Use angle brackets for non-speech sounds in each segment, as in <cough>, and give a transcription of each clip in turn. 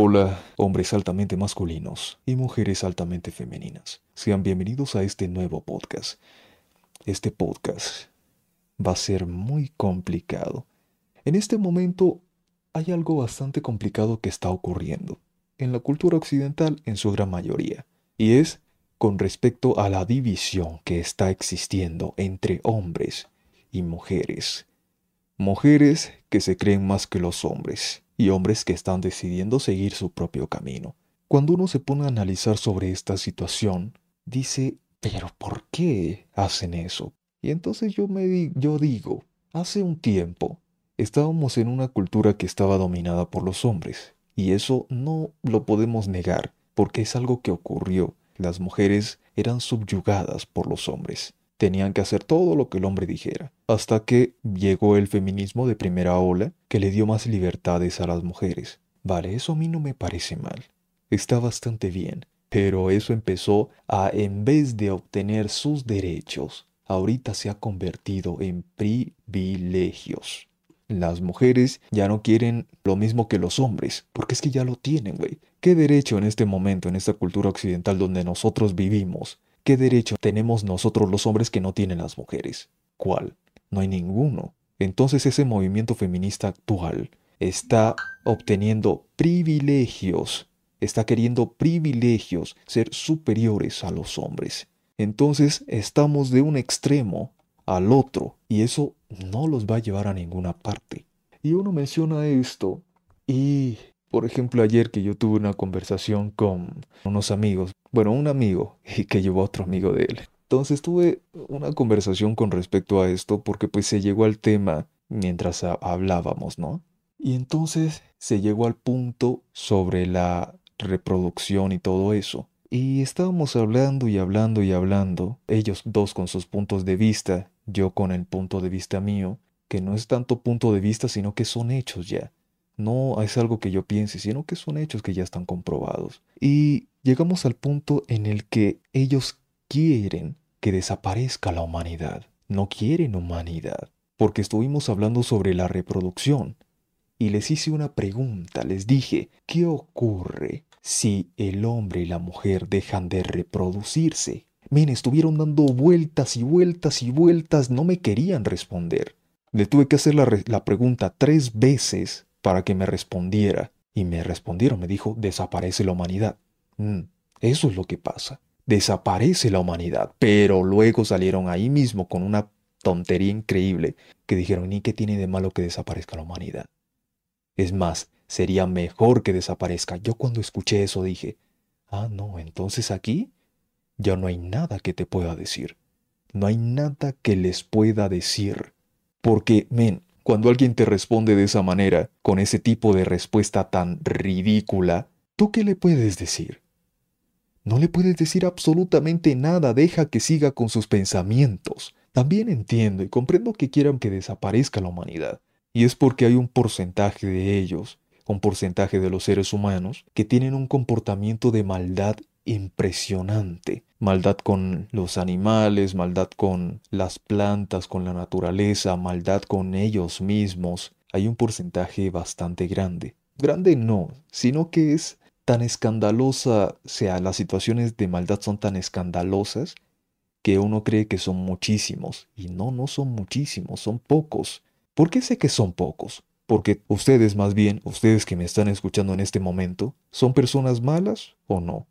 Hola, hombres altamente masculinos y mujeres altamente femeninas. Sean bienvenidos a este nuevo podcast. Este podcast va a ser muy complicado. En este momento hay algo bastante complicado que está ocurriendo en la cultura occidental en su gran mayoría, y es con respecto a la división que está existiendo entre hombres y mujeres. Mujeres que se creen más que los hombres y hombres que están decidiendo seguir su propio camino. Cuando uno se pone a analizar sobre esta situación, dice, pero ¿por qué hacen eso? Y entonces yo me yo digo, hace un tiempo estábamos en una cultura que estaba dominada por los hombres, y eso no lo podemos negar, porque es algo que ocurrió. Las mujeres eran subyugadas por los hombres. Tenían que hacer todo lo que el hombre dijera, hasta que llegó el feminismo de primera ola que le dio más libertades a las mujeres. Vale, eso a mí no me parece mal. Está bastante bien. Pero eso empezó a, en vez de obtener sus derechos, ahorita se ha convertido en privilegios. Las mujeres ya no quieren lo mismo que los hombres, porque es que ya lo tienen, güey. ¿Qué derecho en este momento, en esta cultura occidental donde nosotros vivimos, ¿Qué derecho tenemos nosotros los hombres que no tienen las mujeres? ¿Cuál? No hay ninguno. Entonces ese movimiento feminista actual está obteniendo privilegios, está queriendo privilegios, ser superiores a los hombres. Entonces estamos de un extremo al otro y eso no los va a llevar a ninguna parte. Y uno menciona esto y, por ejemplo, ayer que yo tuve una conversación con unos amigos, bueno, un amigo <laughs> y que llevó a otro amigo de él. Entonces tuve una conversación con respecto a esto porque pues se llegó al tema mientras hablábamos, ¿no? Y entonces se llegó al punto sobre la reproducción y todo eso. Y estábamos hablando y hablando y hablando, ellos dos con sus puntos de vista, yo con el punto de vista mío, que no es tanto punto de vista, sino que son hechos ya. No es algo que yo piense, sino que son hechos que ya están comprobados. Y llegamos al punto en el que ellos quieren que desaparezca la humanidad. No quieren humanidad. Porque estuvimos hablando sobre la reproducción. Y les hice una pregunta, les dije, ¿qué ocurre si el hombre y la mujer dejan de reproducirse? Men, estuvieron dando vueltas y vueltas y vueltas, no me querían responder. Le tuve que hacer la, la pregunta tres veces para que me respondiera. Y me respondieron, me dijo, desaparece la humanidad. Mm, eso es lo que pasa. Desaparece la humanidad. Pero luego salieron ahí mismo con una tontería increíble que dijeron, ni qué tiene de malo que desaparezca la humanidad. Es más, sería mejor que desaparezca. Yo cuando escuché eso dije, ah, no, entonces aquí ya no hay nada que te pueda decir. No hay nada que les pueda decir. Porque, men, cuando alguien te responde de esa manera, con ese tipo de respuesta tan ridícula, ¿tú qué le puedes decir? No le puedes decir absolutamente nada, deja que siga con sus pensamientos. También entiendo y comprendo que quieran que desaparezca la humanidad, y es porque hay un porcentaje de ellos, un porcentaje de los seres humanos, que tienen un comportamiento de maldad impresionante. Maldad con los animales, maldad con las plantas, con la naturaleza, maldad con ellos mismos. Hay un porcentaje bastante grande. Grande no, sino que es tan escandalosa, o sea, las situaciones de maldad son tan escandalosas que uno cree que son muchísimos. Y no, no son muchísimos, son pocos. ¿Por qué sé que son pocos? Porque ustedes más bien, ustedes que me están escuchando en este momento, ¿son personas malas o no?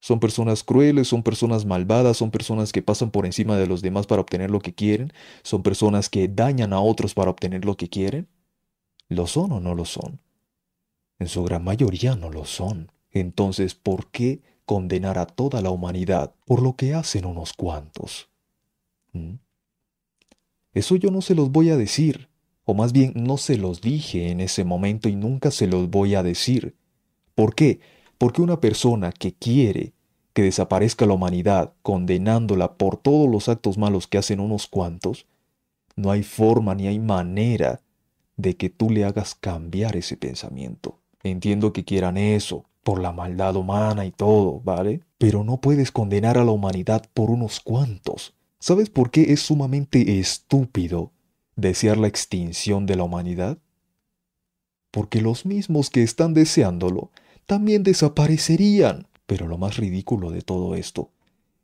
Son personas crueles, son personas malvadas, son personas que pasan por encima de los demás para obtener lo que quieren, son personas que dañan a otros para obtener lo que quieren. ¿Lo son o no lo son? En su gran mayoría no lo son. Entonces, ¿por qué condenar a toda la humanidad por lo que hacen unos cuantos? ¿Mm? Eso yo no se los voy a decir, o más bien no se los dije en ese momento y nunca se los voy a decir. ¿Por qué? Porque una persona que quiere que desaparezca la humanidad, condenándola por todos los actos malos que hacen unos cuantos, no hay forma ni hay manera de que tú le hagas cambiar ese pensamiento. Entiendo que quieran eso, por la maldad humana y todo, ¿vale? Pero no puedes condenar a la humanidad por unos cuantos. ¿Sabes por qué es sumamente estúpido desear la extinción de la humanidad? Porque los mismos que están deseándolo también desaparecerían. Pero lo más ridículo de todo esto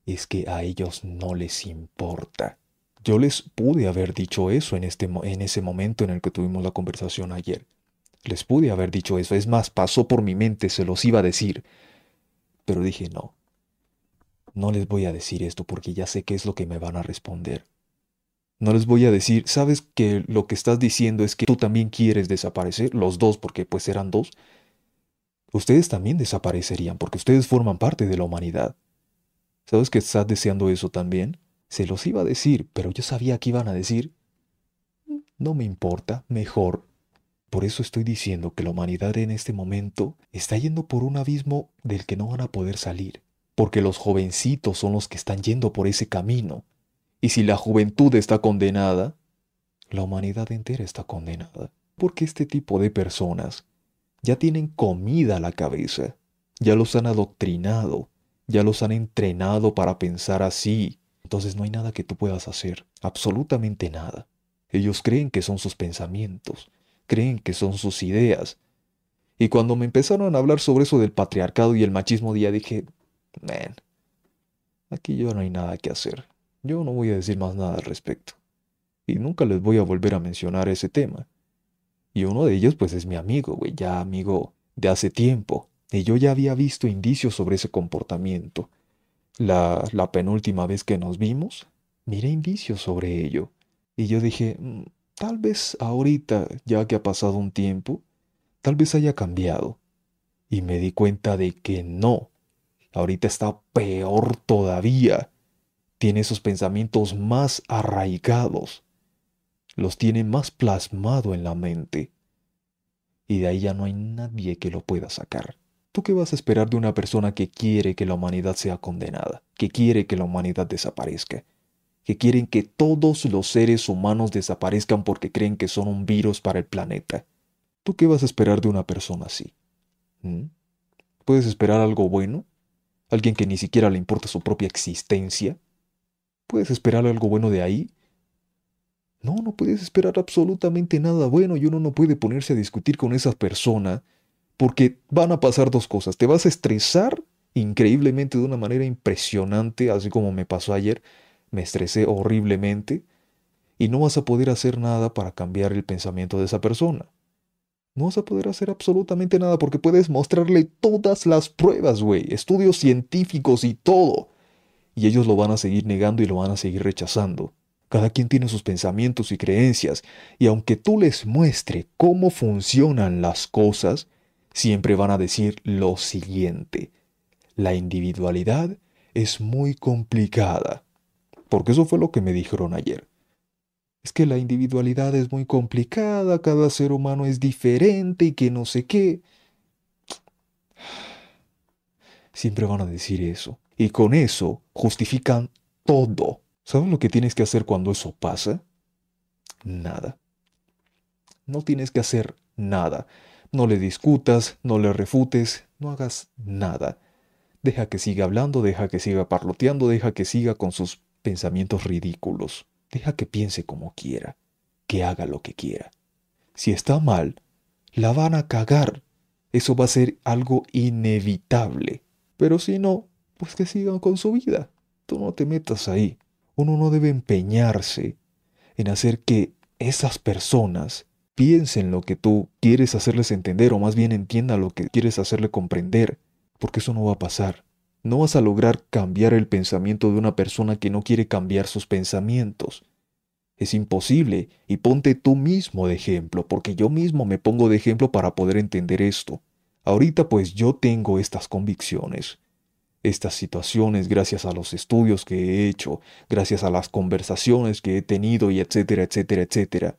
es que a ellos no les importa. Yo les pude haber dicho eso en, este, en ese momento en el que tuvimos la conversación ayer. Les pude haber dicho eso. Es más, pasó por mi mente, se los iba a decir. Pero dije, no. No les voy a decir esto porque ya sé qué es lo que me van a responder. No les voy a decir, ¿sabes que lo que estás diciendo es que tú también quieres desaparecer? Los dos, porque pues eran dos. Ustedes también desaparecerían porque ustedes forman parte de la humanidad. ¿Sabes que estás deseando eso también? Se los iba a decir, pero yo sabía que iban a decir, no me importa, mejor. Por eso estoy diciendo que la humanidad en este momento está yendo por un abismo del que no van a poder salir, porque los jovencitos son los que están yendo por ese camino. Y si la juventud está condenada, la humanidad entera está condenada, porque este tipo de personas ya tienen comida a la cabeza, ya los han adoctrinado, ya los han entrenado para pensar así, entonces no hay nada que tú puedas hacer, absolutamente nada. Ellos creen que son sus pensamientos, creen que son sus ideas. Y cuando me empezaron a hablar sobre eso del patriarcado y el machismo, ya dije, man, aquí yo no hay nada que hacer. Yo no voy a decir más nada al respecto. Y nunca les voy a volver a mencionar ese tema. Y uno de ellos pues es mi amigo, güey, ya amigo de hace tiempo. Y yo ya había visto indicios sobre ese comportamiento. La, la penúltima vez que nos vimos, miré indicios sobre ello. Y yo dije, mm, tal vez ahorita, ya que ha pasado un tiempo, tal vez haya cambiado. Y me di cuenta de que no. Ahorita está peor todavía. Tiene esos pensamientos más arraigados. Los tiene más plasmado en la mente. Y de ahí ya no hay nadie que lo pueda sacar. ¿Tú qué vas a esperar de una persona que quiere que la humanidad sea condenada, que quiere que la humanidad desaparezca, que quieren que todos los seres humanos desaparezcan porque creen que son un virus para el planeta? ¿Tú qué vas a esperar de una persona así? ¿Mm? ¿Puedes esperar algo bueno? ¿Alguien que ni siquiera le importa su propia existencia? ¿Puedes esperar algo bueno de ahí? No, no puedes esperar absolutamente nada bueno y uno no puede ponerse a discutir con esa persona porque van a pasar dos cosas. Te vas a estresar increíblemente de una manera impresionante, así como me pasó ayer. Me estresé horriblemente y no vas a poder hacer nada para cambiar el pensamiento de esa persona. No vas a poder hacer absolutamente nada porque puedes mostrarle todas las pruebas, güey, estudios científicos y todo. Y ellos lo van a seguir negando y lo van a seguir rechazando. Cada quien tiene sus pensamientos y creencias, y aunque tú les muestre cómo funcionan las cosas, siempre van a decir lo siguiente. La individualidad es muy complicada. Porque eso fue lo que me dijeron ayer. Es que la individualidad es muy complicada, cada ser humano es diferente y que no sé qué. Siempre van a decir eso. Y con eso justifican todo. ¿Sabes lo que tienes que hacer cuando eso pasa? Nada. No tienes que hacer nada. No le discutas, no le refutes, no hagas nada. Deja que siga hablando, deja que siga parloteando, deja que siga con sus pensamientos ridículos. Deja que piense como quiera, que haga lo que quiera. Si está mal, la van a cagar. Eso va a ser algo inevitable. Pero si no, pues que sigan con su vida. Tú no te metas ahí. Uno no debe empeñarse en hacer que esas personas piensen lo que tú quieres hacerles entender o más bien entienda lo que quieres hacerle comprender, porque eso no va a pasar. No vas a lograr cambiar el pensamiento de una persona que no quiere cambiar sus pensamientos. Es imposible, y ponte tú mismo de ejemplo, porque yo mismo me pongo de ejemplo para poder entender esto. Ahorita pues yo tengo estas convicciones, estas situaciones gracias a los estudios que he hecho, gracias a las conversaciones que he tenido y etcétera, etcétera, etcétera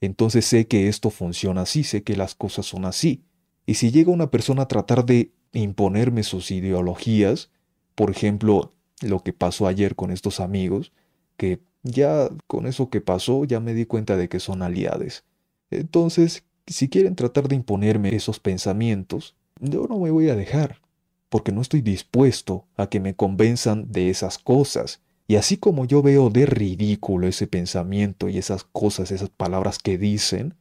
entonces sé que esto funciona así, sé que las cosas son así. Y si llega una persona a tratar de imponerme sus ideologías, por ejemplo, lo que pasó ayer con estos amigos, que ya con eso que pasó ya me di cuenta de que son aliados. Entonces, si quieren tratar de imponerme esos pensamientos, yo no me voy a dejar, porque no estoy dispuesto a que me convenzan de esas cosas. Y así como yo veo de ridículo ese pensamiento y esas cosas, esas palabras que dicen,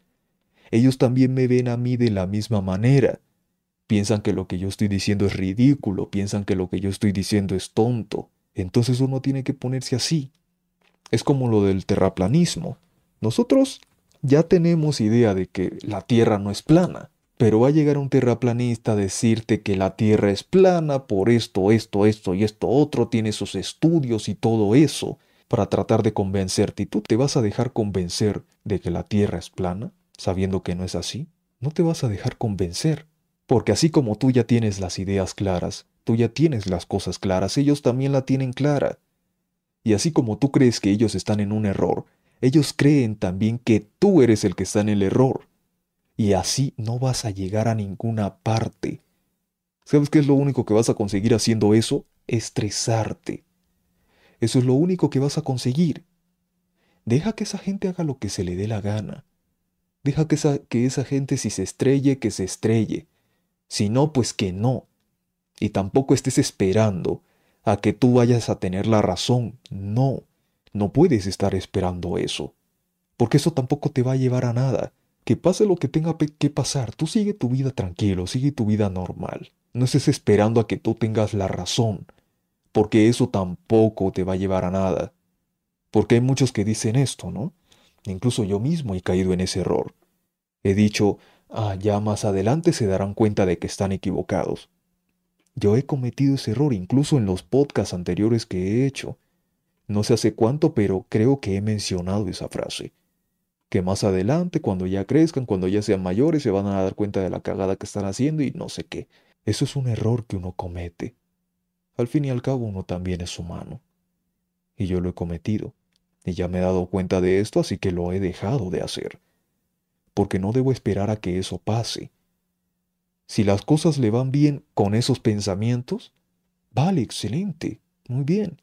ellos también me ven a mí de la misma manera. piensan que lo que yo estoy diciendo es ridículo, piensan que lo que yo estoy diciendo es tonto. Entonces uno tiene que ponerse así. Es como lo del terraplanismo. Nosotros ya tenemos idea de que la Tierra no es plana, pero va a llegar un terraplanista a decirte que la Tierra es plana por esto, esto, esto y esto otro, tiene sus estudios y todo eso para tratar de convencerte. ¿Y tú te vas a dejar convencer de que la Tierra es plana, sabiendo que no es así? No te vas a dejar convencer. Porque así como tú ya tienes las ideas claras, tú ya tienes las cosas claras, ellos también la tienen clara. Y así como tú crees que ellos están en un error, ellos creen también que tú eres el que está en el error. Y así no vas a llegar a ninguna parte. ¿Sabes qué es lo único que vas a conseguir haciendo eso? Estresarte. Eso es lo único que vas a conseguir. Deja que esa gente haga lo que se le dé la gana. Deja que esa, que esa gente si se estrelle, que se estrelle. Si no, pues que no. Y tampoco estés esperando a que tú vayas a tener la razón. No, no puedes estar esperando eso, porque eso tampoco te va a llevar a nada. Que pase lo que tenga que pasar, tú sigue tu vida tranquilo, sigue tu vida normal. No estés esperando a que tú tengas la razón, porque eso tampoco te va a llevar a nada. Porque hay muchos que dicen esto, ¿no? Incluso yo mismo he caído en ese error. He dicho, ah, ya más adelante se darán cuenta de que están equivocados. Yo he cometido ese error incluso en los podcasts anteriores que he hecho. No sé hace cuánto, pero creo que he mencionado esa frase. Que más adelante, cuando ya crezcan, cuando ya sean mayores, se van a dar cuenta de la cagada que están haciendo y no sé qué. Eso es un error que uno comete. Al fin y al cabo uno también es humano. Y yo lo he cometido. Y ya me he dado cuenta de esto, así que lo he dejado de hacer. Porque no debo esperar a que eso pase. Si las cosas le van bien con esos pensamientos, vale, excelente, muy bien.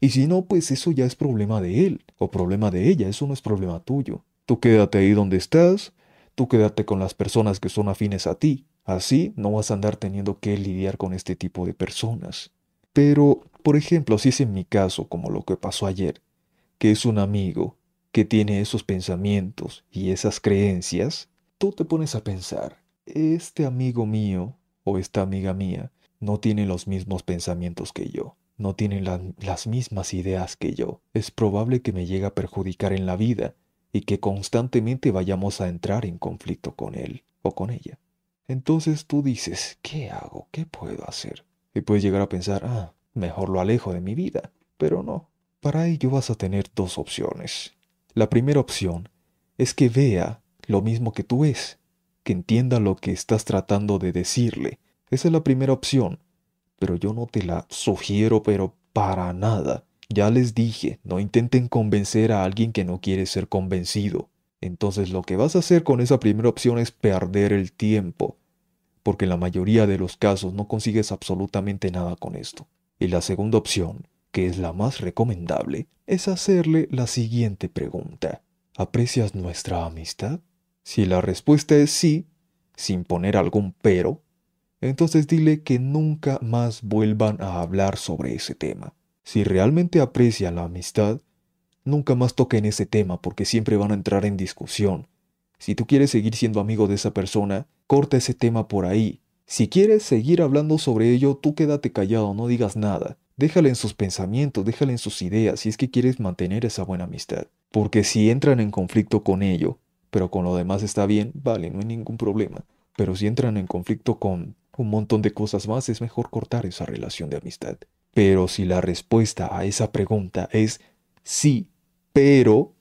Y si no, pues eso ya es problema de él o problema de ella, eso no es problema tuyo. Tú quédate ahí donde estás, tú quédate con las personas que son afines a ti. Así no vas a andar teniendo que lidiar con este tipo de personas. Pero, por ejemplo, si es en mi caso, como lo que pasó ayer, que es un amigo que tiene esos pensamientos y esas creencias, tú te pones a pensar, este amigo mío o esta amiga mía no tiene los mismos pensamientos que yo, no tiene las mismas ideas que yo. Es probable que me llegue a perjudicar en la vida y que constantemente vayamos a entrar en conflicto con él o con ella. Entonces tú dices, ¿qué hago? ¿Qué puedo hacer? Y puedes llegar a pensar, ah, mejor lo alejo de mi vida. Pero no. Para ello vas a tener dos opciones. La primera opción es que vea lo mismo que tú es que entienda lo que estás tratando de decirle. Esa es la primera opción, pero yo no te la sugiero, pero para nada. Ya les dije, no intenten convencer a alguien que no quiere ser convencido. Entonces lo que vas a hacer con esa primera opción es perder el tiempo, porque en la mayoría de los casos no consigues absolutamente nada con esto. Y la segunda opción, que es la más recomendable, es hacerle la siguiente pregunta. ¿Aprecias nuestra amistad? Si la respuesta es sí, sin poner algún pero, entonces dile que nunca más vuelvan a hablar sobre ese tema. Si realmente aprecian la amistad, nunca más toquen ese tema porque siempre van a entrar en discusión. Si tú quieres seguir siendo amigo de esa persona, corta ese tema por ahí. Si quieres seguir hablando sobre ello, tú quédate callado, no digas nada. Déjale en sus pensamientos, déjale en sus ideas si es que quieres mantener esa buena amistad. Porque si entran en conflicto con ello, pero con lo demás está bien, vale, no hay ningún problema. Pero si entran en conflicto con un montón de cosas más, es mejor cortar esa relación de amistad. Pero si la respuesta a esa pregunta es sí, pero,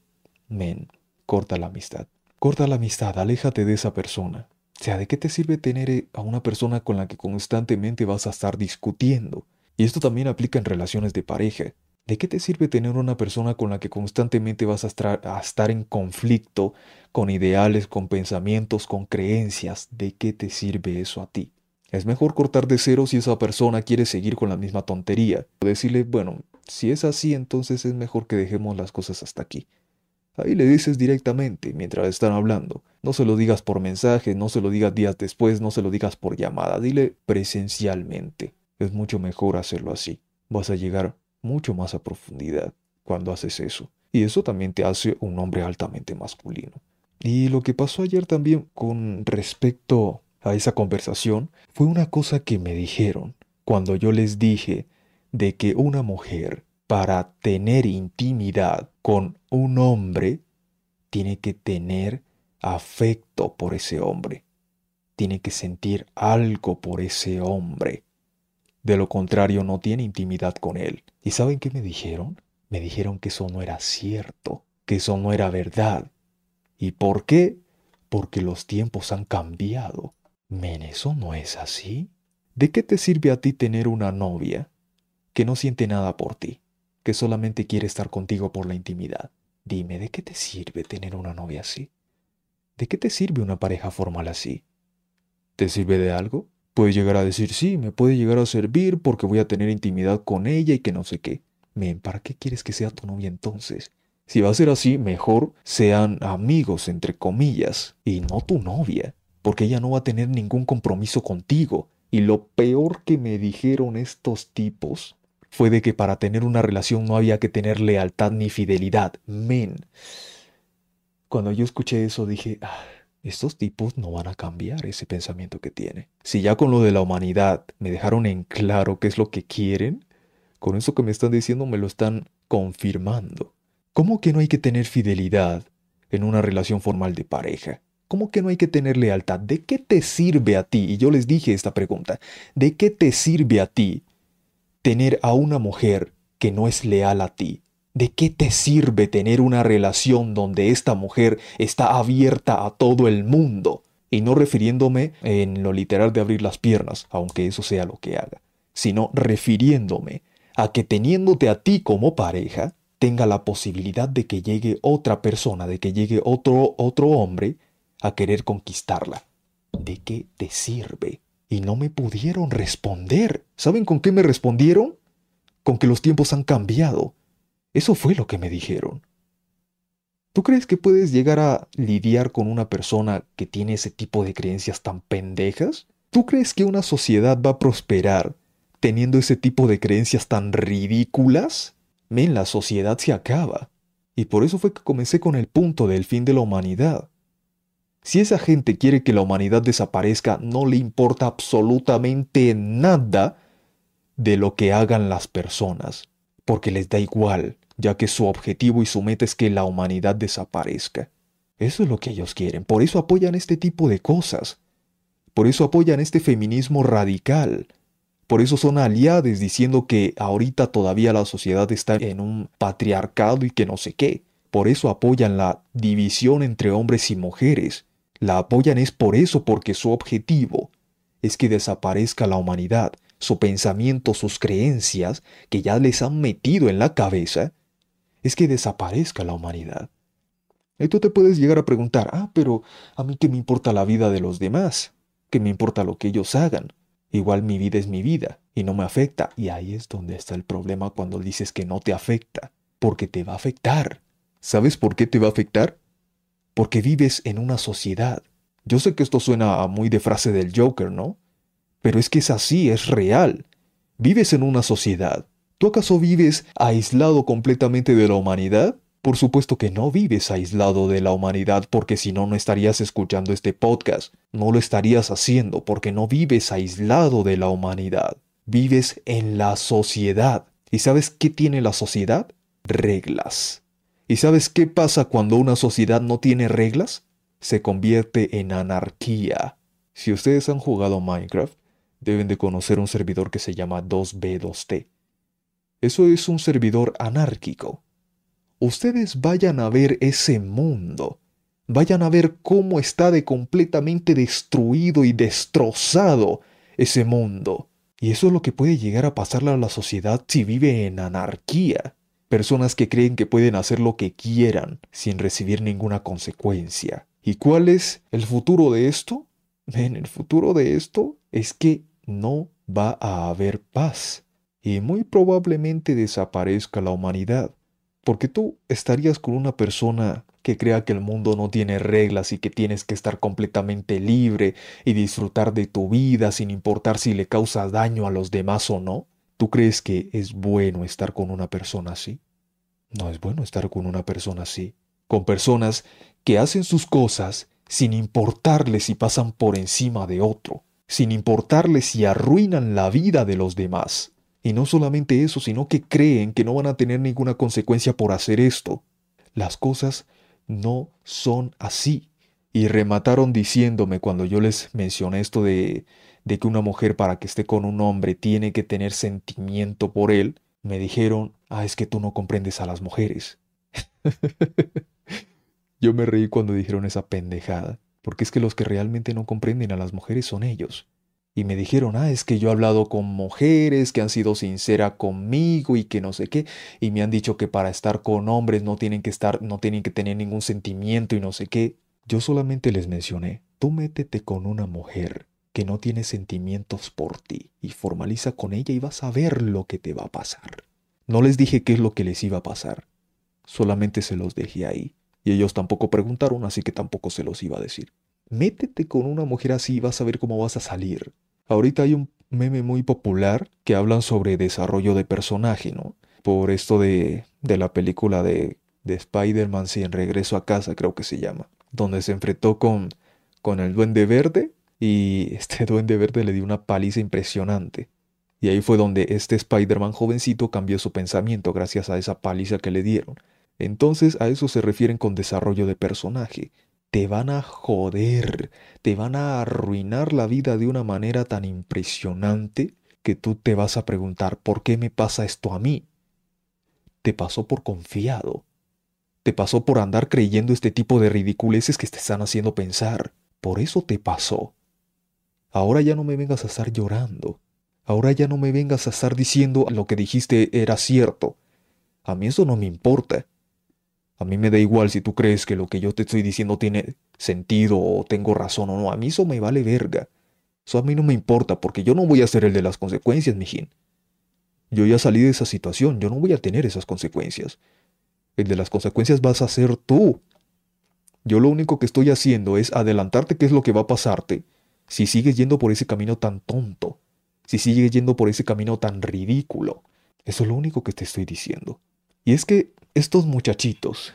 men, corta la amistad. Corta la amistad, aléjate de esa persona. O sea, ¿de qué te sirve tener a una persona con la que constantemente vas a estar discutiendo? Y esto también aplica en relaciones de pareja. ¿De qué te sirve tener una persona con la que constantemente vas a estar, en conflicto con ideales, con pensamientos, con creencias? ¿De qué te sirve eso a ti? Es mejor cortar de cero si esa persona quiere seguir con la misma tontería. O decirle, bueno, si es así, entonces es mejor que dejemos las cosas hasta aquí. Ahí le dices directamente mientras están hablando. No se lo digas por mensaje, no se lo digas días después, no se lo digas por llamada. Dile presencialmente. Es mucho mejor hacerlo así. Vas a llegar mucho más a profundidad cuando haces eso. Y eso también te hace un hombre altamente masculino. Y lo que pasó ayer también con respecto a esa conversación fue una cosa que me dijeron cuando yo les dije de que una mujer para tener intimidad con un hombre tiene que tener afecto por ese hombre, tiene que sentir algo por ese hombre. De lo contrario no tiene intimidad con él. ¿Y saben qué me dijeron? Me dijeron que eso no era cierto, que eso no era verdad. ¿Y por qué? Porque los tiempos han cambiado. Men, eso no es así. ¿De qué te sirve a ti tener una novia que no siente nada por ti? que solamente quiere estar contigo por la intimidad. Dime, ¿de qué te sirve tener una novia así? ¿De qué te sirve una pareja formal así? ¿Te sirve de algo? Puedes llegar a decir, sí, me puede llegar a servir porque voy a tener intimidad con ella y que no sé qué. Men, ¿para qué quieres que sea tu novia entonces? Si va a ser así, mejor sean amigos, entre comillas, y no tu novia, porque ella no va a tener ningún compromiso contigo. Y lo peor que me dijeron estos tipos fue de que para tener una relación no había que tener lealtad ni fidelidad. Men. Cuando yo escuché eso dije, ah, estos tipos no van a cambiar ese pensamiento que tiene. Si ya con lo de la humanidad me dejaron en claro qué es lo que quieren, con eso que me están diciendo me lo están confirmando. ¿Cómo que no hay que tener fidelidad en una relación formal de pareja? ¿Cómo que no hay que tener lealtad? ¿De qué te sirve a ti? Y yo les dije esta pregunta. ¿De qué te sirve a ti tener a una mujer que no es leal a ti? ¿De qué te sirve tener una relación donde esta mujer está abierta a todo el mundo? Y no refiriéndome en lo literal de abrir las piernas, aunque eso sea lo que haga, sino refiriéndome a que teniéndote a ti como pareja, tenga la posibilidad de que llegue otra persona, de que llegue otro otro hombre a querer conquistarla. ¿De qué te sirve? y no me pudieron responder. ¿Saben con qué me respondieron? Con que los tiempos han cambiado. Eso fue lo que me dijeron. ¿Tú crees que puedes llegar a lidiar con una persona que tiene ese tipo de creencias tan pendejas? ¿Tú crees que una sociedad va a prosperar teniendo ese tipo de creencias tan ridículas? Men, la sociedad se acaba. Y por eso fue que comencé con el punto del fin de la humanidad. Si esa gente quiere que la humanidad desaparezca, no le importa absolutamente nada de lo que hagan las personas, porque les da igual, ya que su objetivo y su meta es que la humanidad desaparezca. Eso es lo que ellos quieren, por eso apoyan este tipo de cosas, por eso apoyan este feminismo radical, por eso son aliados diciendo que ahorita todavía la sociedad está en un patriarcado y que no sé qué, por eso apoyan la división entre hombres y mujeres, la apoyan es por eso, porque su objetivo es que desaparezca la humanidad, su pensamiento, sus creencias que ya les han metido en la cabeza, es que desaparezca la humanidad. Y tú te puedes llegar a preguntar, ah, pero a mí qué me importa la vida de los demás, qué me importa lo que ellos hagan. Igual mi vida es mi vida y no me afecta. Y ahí es donde está el problema cuando dices que no te afecta, porque te va a afectar. ¿Sabes por qué te va a afectar? Porque vives en una sociedad. Yo sé que esto suena muy de frase del Joker, ¿no? Pero es que es así, es real. Vives en una sociedad. ¿Tú acaso vives aislado completamente de la humanidad? Por supuesto que no vives aislado de la humanidad porque si no, no estarías escuchando este podcast. No lo estarías haciendo porque no vives aislado de la humanidad. Vives en la sociedad. ¿Y sabes qué tiene la sociedad? Reglas. ¿Y sabes qué pasa cuando una sociedad no tiene reglas? Se convierte en anarquía. Si ustedes han jugado Minecraft, deben de conocer un servidor que se llama 2B2T. Eso es un servidor anárquico. Ustedes vayan a ver ese mundo. Vayan a ver cómo está de completamente destruido y destrozado ese mundo. Y eso es lo que puede llegar a pasarle a la sociedad si vive en anarquía. Personas que creen que pueden hacer lo que quieran sin recibir ninguna consecuencia. ¿Y cuál es el futuro de esto? Ven, el futuro de esto es que no va a haber paz y muy probablemente desaparezca la humanidad. Porque tú estarías con una persona que crea que el mundo no tiene reglas y que tienes que estar completamente libre y disfrutar de tu vida sin importar si le causas daño a los demás o no. ¿Tú crees que es bueno estar con una persona así? No es bueno estar con una persona así. Con personas que hacen sus cosas sin importarles si pasan por encima de otro, sin importarles si arruinan la vida de los demás. Y no solamente eso, sino que creen que no van a tener ninguna consecuencia por hacer esto. Las cosas no son así. Y remataron diciéndome cuando yo les mencioné esto de, de que una mujer para que esté con un hombre tiene que tener sentimiento por él, me dijeron, ah, es que tú no comprendes a las mujeres. <laughs> yo me reí cuando dijeron esa pendejada, porque es que los que realmente no comprenden a las mujeres son ellos y me dijeron, ah, es que yo he hablado con mujeres que han sido sinceras conmigo y que no sé qué, y me han dicho que para estar con hombres no tienen que estar, no tienen que tener ningún sentimiento y no sé qué. Yo solamente les mencioné, tú métete con una mujer que no tiene sentimientos por ti y formaliza con ella y vas a ver lo que te va a pasar. No les dije qué es lo que les iba a pasar, solamente se los dejé ahí, y ellos tampoco preguntaron, así que tampoco se los iba a decir. Métete con una mujer así y vas a ver cómo vas a salir. Ahorita hay un meme muy popular que hablan sobre desarrollo de personaje, ¿no? Por esto de, de la película de, de Spider-Man, sí, en Regreso a Casa creo que se llama, donde se enfrentó con, con el Duende Verde y este <laughs> Duende Verde le dio una paliza impresionante. Y ahí fue donde este Spider-Man jovencito cambió su pensamiento gracias a esa paliza que le dieron. Entonces a eso se refieren con desarrollo de personaje te van a joder, te van a arruinar la vida de una manera tan impresionante que tú te vas a preguntar, ¿por qué me pasa esto a mí? Te pasó por confiado. Te pasó por andar creyendo este tipo de ridiculeces que te están haciendo pensar. Por eso te pasó. Ahora ya no me vengas a estar llorando. Ahora ya no me vengas a estar diciendo lo que dijiste era cierto. A mí eso no me importa. A mí me da igual si tú crees que lo que yo te estoy diciendo tiene sentido o tengo razón o no. A mí eso me vale verga. Eso a mí no me importa porque yo no voy a ser el de las consecuencias, mijín. Yo ya salí de esa situación, yo no voy a tener esas consecuencias. El de las consecuencias vas a ser tú. Yo lo único que estoy haciendo es adelantarte qué es lo que va a pasarte si sigues yendo por ese camino tan tonto, si sigues yendo por ese camino tan ridículo. Eso es lo único que te estoy diciendo. Y es que estos muchachitos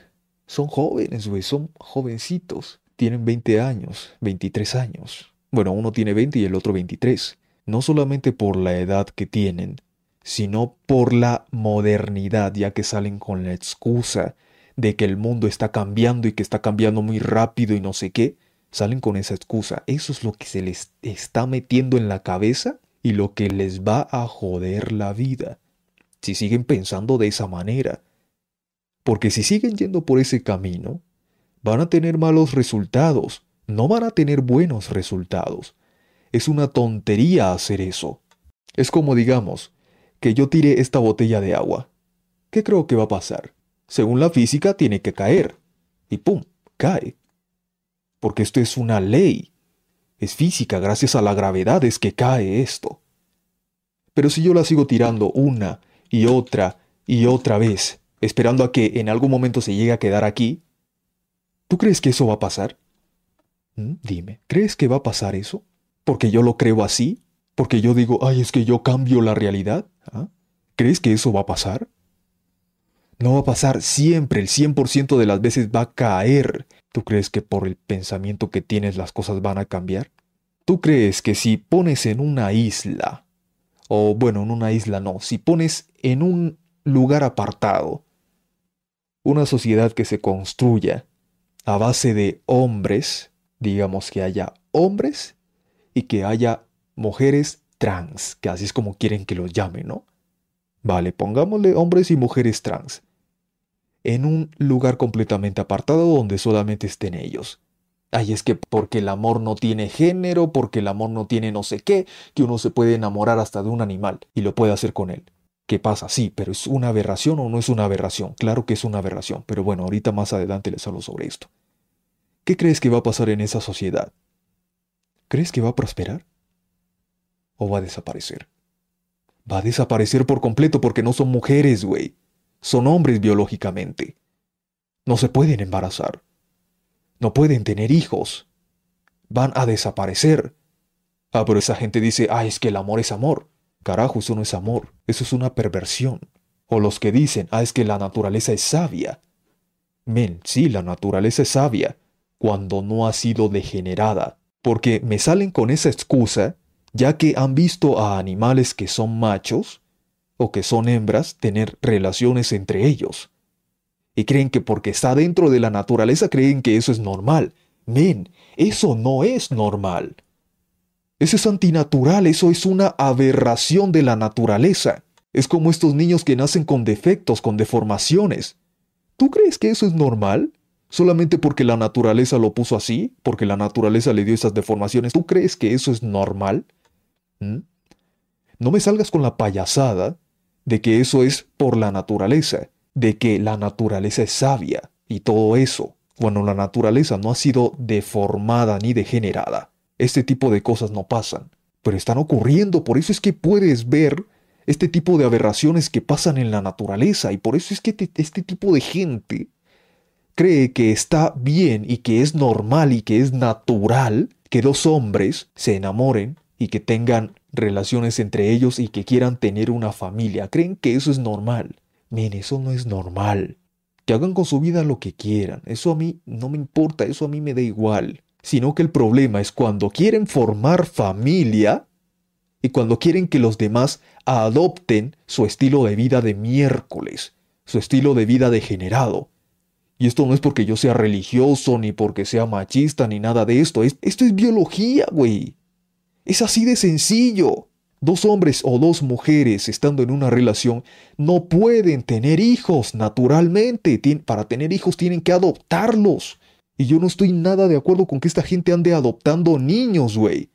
son jóvenes, güey, son jovencitos. Tienen 20 años, 23 años. Bueno, uno tiene 20 y el otro 23. No solamente por la edad que tienen, sino por la modernidad, ya que salen con la excusa de que el mundo está cambiando y que está cambiando muy rápido y no sé qué. Salen con esa excusa. Eso es lo que se les está metiendo en la cabeza y lo que les va a joder la vida. Si siguen pensando de esa manera, porque si siguen yendo por ese camino, van a tener malos resultados, no van a tener buenos resultados. Es una tontería hacer eso. Es como digamos, que yo tire esta botella de agua. ¿Qué creo que va a pasar? Según la física tiene que caer. Y ¡pum! cae. Porque esto es una ley. Es física, gracias a la gravedad es que cae esto. Pero si yo la sigo tirando una y otra y otra vez, esperando a que en algún momento se llegue a quedar aquí, ¿tú crees que eso va a pasar? ¿Mm? Dime, ¿crees que va a pasar eso? ¿Porque yo lo creo así? ¿Porque yo digo, ay, es que yo cambio la realidad? ¿Ah? ¿Crees que eso va a pasar? No va a pasar siempre, el 100% de las veces va a caer. ¿Tú crees que por el pensamiento que tienes las cosas van a cambiar? ¿Tú crees que si pones en una isla, o bueno, en una isla no, si pones en un lugar apartado una sociedad que se construya a base de hombres, digamos que haya hombres y que haya mujeres trans, que así es como quieren que los llamen, ¿no? Vale, pongámosle hombres y mujeres trans. En un lugar completamente apartado donde solamente estén ellos. Ay, es que porque el amor no tiene género, porque el amor no tiene no sé qué, que uno se puede enamorar hasta de un animal y lo puede hacer con él. ¿Qué pasa? Sí, pero ¿es una aberración o no es una aberración? Claro que es una aberración, pero bueno, ahorita más adelante les hablo sobre esto. ¿Qué crees que va a pasar en esa sociedad? ¿Crees que va a prosperar? ¿O va a desaparecer? Va a desaparecer por completo porque no son mujeres, güey. Son hombres biológicamente. No se pueden embarazar. No pueden tener hijos. Van a desaparecer. Ah, pero esa gente dice, ah, es que el amor es amor. Carajo, eso no es amor, eso es una perversión. O los que dicen, ah, es que la naturaleza es sabia. Men, sí, la naturaleza es sabia, cuando no ha sido degenerada, porque me salen con esa excusa ya que han visto a animales que son machos o que son hembras tener relaciones entre ellos. Y creen que porque está dentro de la naturaleza creen que eso es normal. Men, eso no es normal. Eso es antinatural, eso es una aberración de la naturaleza. Es como estos niños que nacen con defectos, con deformaciones. ¿Tú crees que eso es normal? Solamente porque la naturaleza lo puso así, porque la naturaleza le dio esas deformaciones. ¿Tú crees que eso es normal? ¿Mm? No me salgas con la payasada de que eso es por la naturaleza, de que la naturaleza es sabia y todo eso, cuando la naturaleza no ha sido deformada ni degenerada. Este tipo de cosas no pasan, pero están ocurriendo, por eso es que puedes ver este tipo de aberraciones que pasan en la naturaleza y por eso es que este tipo de gente cree que está bien y que es normal y que es natural que dos hombres se enamoren y que tengan relaciones entre ellos y que quieran tener una familia. Creen que eso es normal. Men, eso no es normal. Que hagan con su vida lo que quieran. Eso a mí no me importa, eso a mí me da igual. Sino que el problema es cuando quieren formar familia y cuando quieren que los demás adopten su estilo de vida de miércoles, su estilo de vida degenerado. Y esto no es porque yo sea religioso, ni porque sea machista, ni nada de esto. esto es biología, güey. Es así de sencillo. Dos hombres o dos mujeres estando en una relación no pueden tener hijos naturalmente. Para tener hijos tienen que adoptarlos. Y yo no estoy nada de acuerdo con que esta gente ande adoptando niños, güey.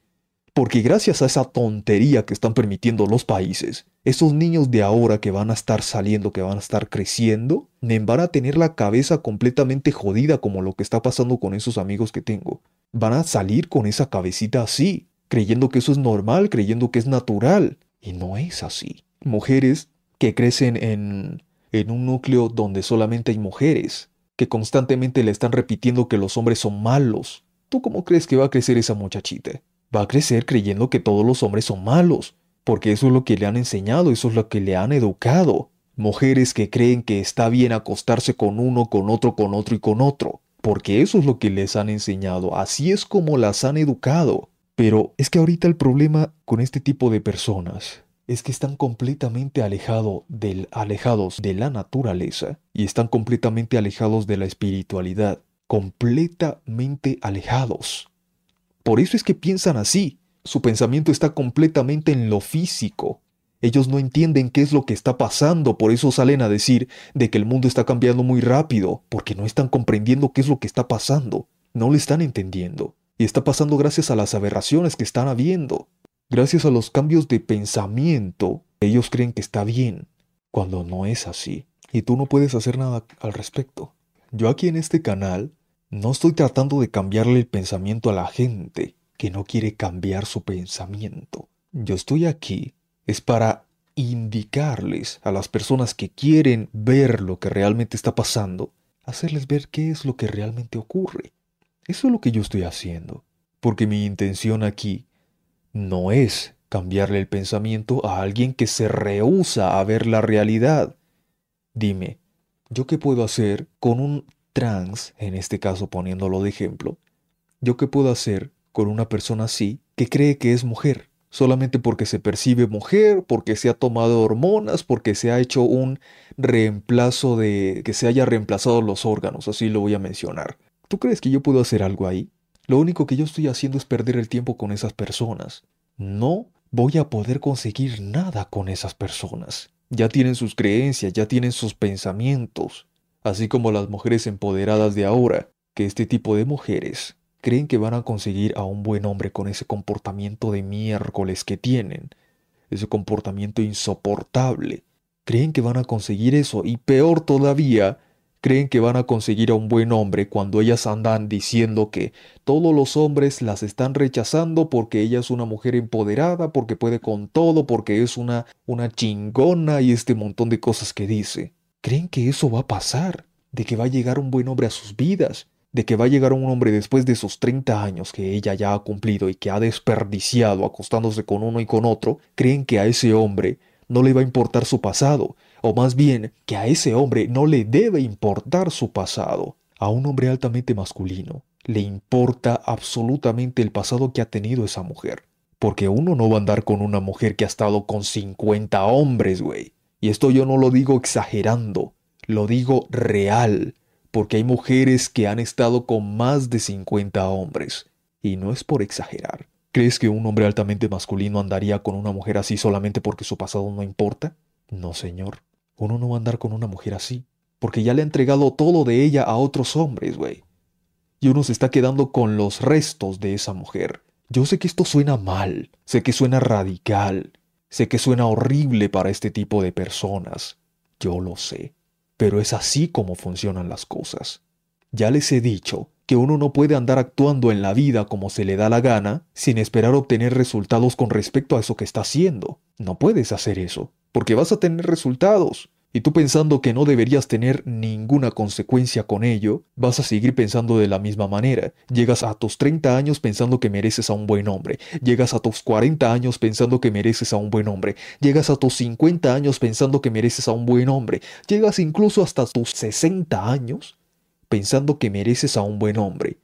Porque gracias a esa tontería que están permitiendo los países, esos niños de ahora que van a estar saliendo, que van a estar creciendo, van a tener la cabeza completamente jodida como lo que está pasando con esos amigos que tengo. Van a salir con esa cabecita así creyendo que eso es normal, creyendo que es natural. Y no es así. Mujeres que crecen en, en un núcleo donde solamente hay mujeres, que constantemente le están repitiendo que los hombres son malos. ¿Tú cómo crees que va a crecer esa muchachita? Va a crecer creyendo que todos los hombres son malos, porque eso es lo que le han enseñado, eso es lo que le han educado. Mujeres que creen que está bien acostarse con uno, con otro, con otro y con otro, porque eso es lo que les han enseñado, así es como las han educado. Pero es que ahorita el problema con este tipo de personas es que están completamente alejados de la naturaleza y están completamente alejados de la espiritualidad, completamente alejados. Por eso es que piensan así. Su pensamiento está completamente en lo físico. Ellos no entienden qué es lo que está pasando, por eso salen a decir de que el mundo está cambiando muy rápido, porque no están comprendiendo qué es lo que está pasando. No lo están entendiendo. Y está pasando gracias a las aberraciones que están habiendo. Gracias a los cambios de pensamiento, ellos creen que está bien, cuando no es así. Y tú no puedes hacer nada al respecto. Yo aquí en este canal no estoy tratando de cambiarle el pensamiento a la gente que no quiere cambiar su pensamiento. Yo estoy aquí es para indicarles a las personas que quieren ver lo que realmente está pasando, hacerles ver qué es lo que realmente ocurre. Eso es lo que yo estoy haciendo, porque mi intención aquí no es cambiarle el pensamiento a alguien que se rehúsa a ver la realidad. Dime, ¿yo qué puedo hacer con un trans, en este caso poniéndolo de ejemplo? ¿Yo qué puedo hacer con una persona así que cree que es mujer? Solamente porque se percibe mujer, porque se ha tomado hormonas, porque se ha hecho un reemplazo de que se haya reemplazado los órganos, así lo voy a mencionar. ¿Tú crees que yo puedo hacer algo ahí? Lo único que yo estoy haciendo es perder el tiempo con esas personas. No voy a poder conseguir nada con esas personas. Ya tienen sus creencias, ya tienen sus pensamientos. Así como las mujeres empoderadas de ahora, que este tipo de mujeres creen que van a conseguir a un buen hombre con ese comportamiento de miércoles que tienen, ese comportamiento insoportable. Creen que van a conseguir eso y peor todavía, creen que van a conseguir a un buen hombre cuando ellas andan diciendo que todos los hombres las están rechazando porque ella es una mujer empoderada, porque puede con todo, porque es una, una chingona y este montón de cosas que dice. Creen que eso va a pasar, de que va a llegar un buen hombre a sus vidas, de que va a llegar un hombre después de esos 30 años que ella ya ha cumplido y que ha desperdiciado acostándose con uno y con otro, creen que a ese hombre no le va a importar su pasado, o más bien que a ese hombre no le debe importar su pasado. A un hombre altamente masculino le importa absolutamente el pasado que ha tenido esa mujer. Porque uno no va a andar con una mujer que ha estado con 50 hombres, güey. Y esto yo no lo digo exagerando, lo digo real, porque hay mujeres que han estado con más de 50 hombres. Y no es por exagerar. ¿Crees que un hombre altamente masculino andaría con una mujer así solamente porque su pasado no importa? No, señor. Uno no va a andar con una mujer así, porque ya le ha entregado todo de ella a otros hombres, güey. Y uno se está quedando con los restos de esa mujer. Yo sé que esto suena mal, sé que suena radical, sé que suena horrible para este tipo de personas. Yo lo sé. Pero es así como funcionan las cosas. Ya les he dicho que uno no puede andar actuando en la vida como se le da la gana sin esperar obtener resultados con respecto a eso que está haciendo. No puedes hacer eso, porque vas a tener resultados. Y tú pensando que no deberías tener ninguna consecuencia con ello, vas a seguir pensando de la misma manera. Llegas a tus 30 años pensando que mereces a un buen hombre. Llegas a tus 40 años pensando que mereces a un buen hombre. Llegas a tus 50 años pensando que mereces a un buen hombre. Llegas incluso hasta tus 60 años pensando que mereces a un buen hombre.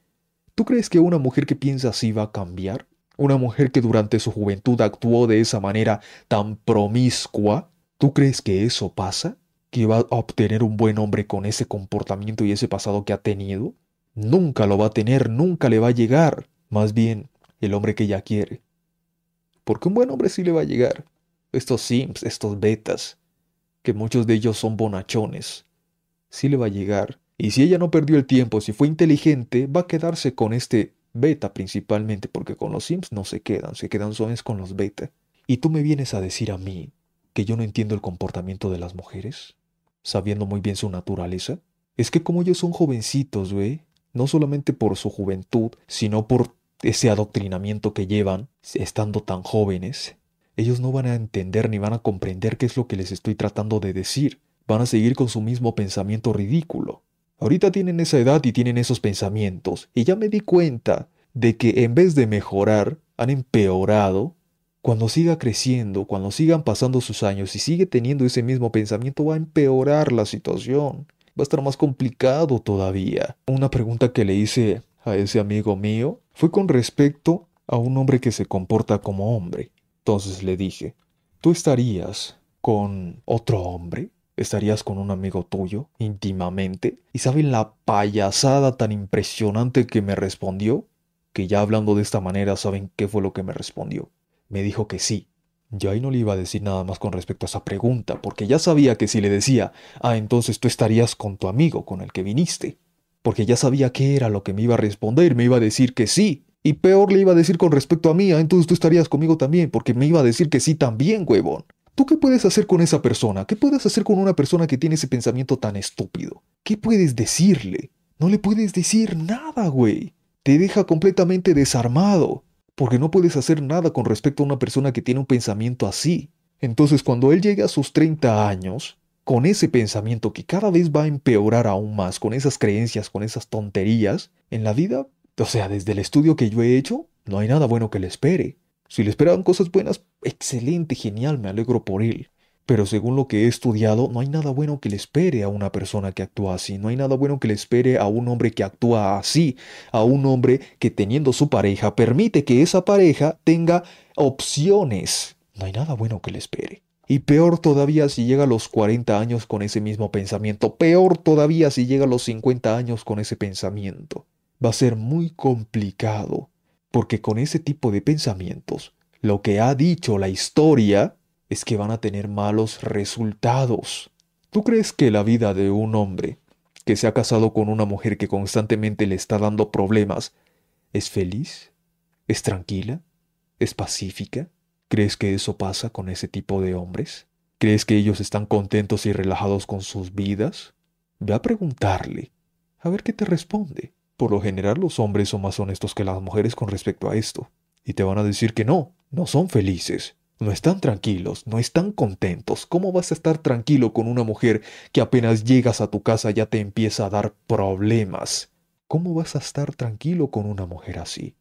¿Tú crees que una mujer que piensa así va a cambiar? ¿Una mujer que durante su juventud actuó de esa manera tan promiscua? ¿Tú crees que eso pasa? ¿Que va a obtener un buen hombre con ese comportamiento y ese pasado que ha tenido? Nunca lo va a tener, nunca le va a llegar. Más bien, el hombre que ella quiere. Porque un buen hombre sí le va a llegar. Estos sims, estos betas, que muchos de ellos son bonachones, sí le va a llegar. Y si ella no perdió el tiempo, si fue inteligente, va a quedarse con este beta principalmente, porque con los Sims no se quedan, se quedan soles con los beta. Y tú me vienes a decir a mí que yo no entiendo el comportamiento de las mujeres, sabiendo muy bien su naturaleza. Es que como ellos son jovencitos, güey, no solamente por su juventud, sino por ese adoctrinamiento que llevan, estando tan jóvenes, ellos no van a entender ni van a comprender qué es lo que les estoy tratando de decir. Van a seguir con su mismo pensamiento ridículo. Ahorita tienen esa edad y tienen esos pensamientos, y ya me di cuenta de que en vez de mejorar, han empeorado. Cuando siga creciendo, cuando sigan pasando sus años y sigue teniendo ese mismo pensamiento, va a empeorar la situación. Va a estar más complicado todavía. Una pregunta que le hice a ese amigo mío fue con respecto a un hombre que se comporta como hombre. Entonces le dije, ¿tú estarías con otro hombre? Estarías con un amigo tuyo íntimamente. ¿Y saben la payasada tan impresionante que me respondió? Que ya hablando de esta manera saben qué fue lo que me respondió. Me dijo que sí. Yo ahí no le iba a decir nada más con respecto a esa pregunta, porque ya sabía que si le decía, ah, entonces tú estarías con tu amigo con el que viniste. Porque ya sabía qué era lo que me iba a responder, me iba a decir que sí. Y peor le iba a decir con respecto a mí, ah, entonces tú estarías conmigo también, porque me iba a decir que sí también, huevón. ¿Tú qué puedes hacer con esa persona? ¿Qué puedes hacer con una persona que tiene ese pensamiento tan estúpido? ¿Qué puedes decirle? No le puedes decir nada, güey. Te deja completamente desarmado, porque no puedes hacer nada con respecto a una persona que tiene un pensamiento así. Entonces, cuando él llegue a sus 30 años, con ese pensamiento que cada vez va a empeorar aún más, con esas creencias, con esas tonterías, en la vida, o sea, desde el estudio que yo he hecho, no hay nada bueno que le espere. Si le esperaban cosas buenas, excelente, genial, me alegro por él. Pero según lo que he estudiado, no hay nada bueno que le espere a una persona que actúa así, no hay nada bueno que le espere a un hombre que actúa así, a un hombre que teniendo su pareja permite que esa pareja tenga opciones. No hay nada bueno que le espere. Y peor todavía si llega a los 40 años con ese mismo pensamiento, peor todavía si llega a los 50 años con ese pensamiento. Va a ser muy complicado porque con ese tipo de pensamientos, lo que ha dicho la historia es que van a tener malos resultados. ¿Tú crees que la vida de un hombre que se ha casado con una mujer que constantemente le está dando problemas es feliz? ¿Es tranquila? ¿Es pacífica? ¿Crees que eso pasa con ese tipo de hombres? ¿Crees que ellos están contentos y relajados con sus vidas? Ve a preguntarle, a ver qué te responde. Por lo general los hombres son más honestos que las mujeres con respecto a esto, y te van a decir que no, no son felices, no están tranquilos, no están contentos. ¿Cómo vas a estar tranquilo con una mujer que apenas llegas a tu casa ya te empieza a dar problemas? ¿Cómo vas a estar tranquilo con una mujer así?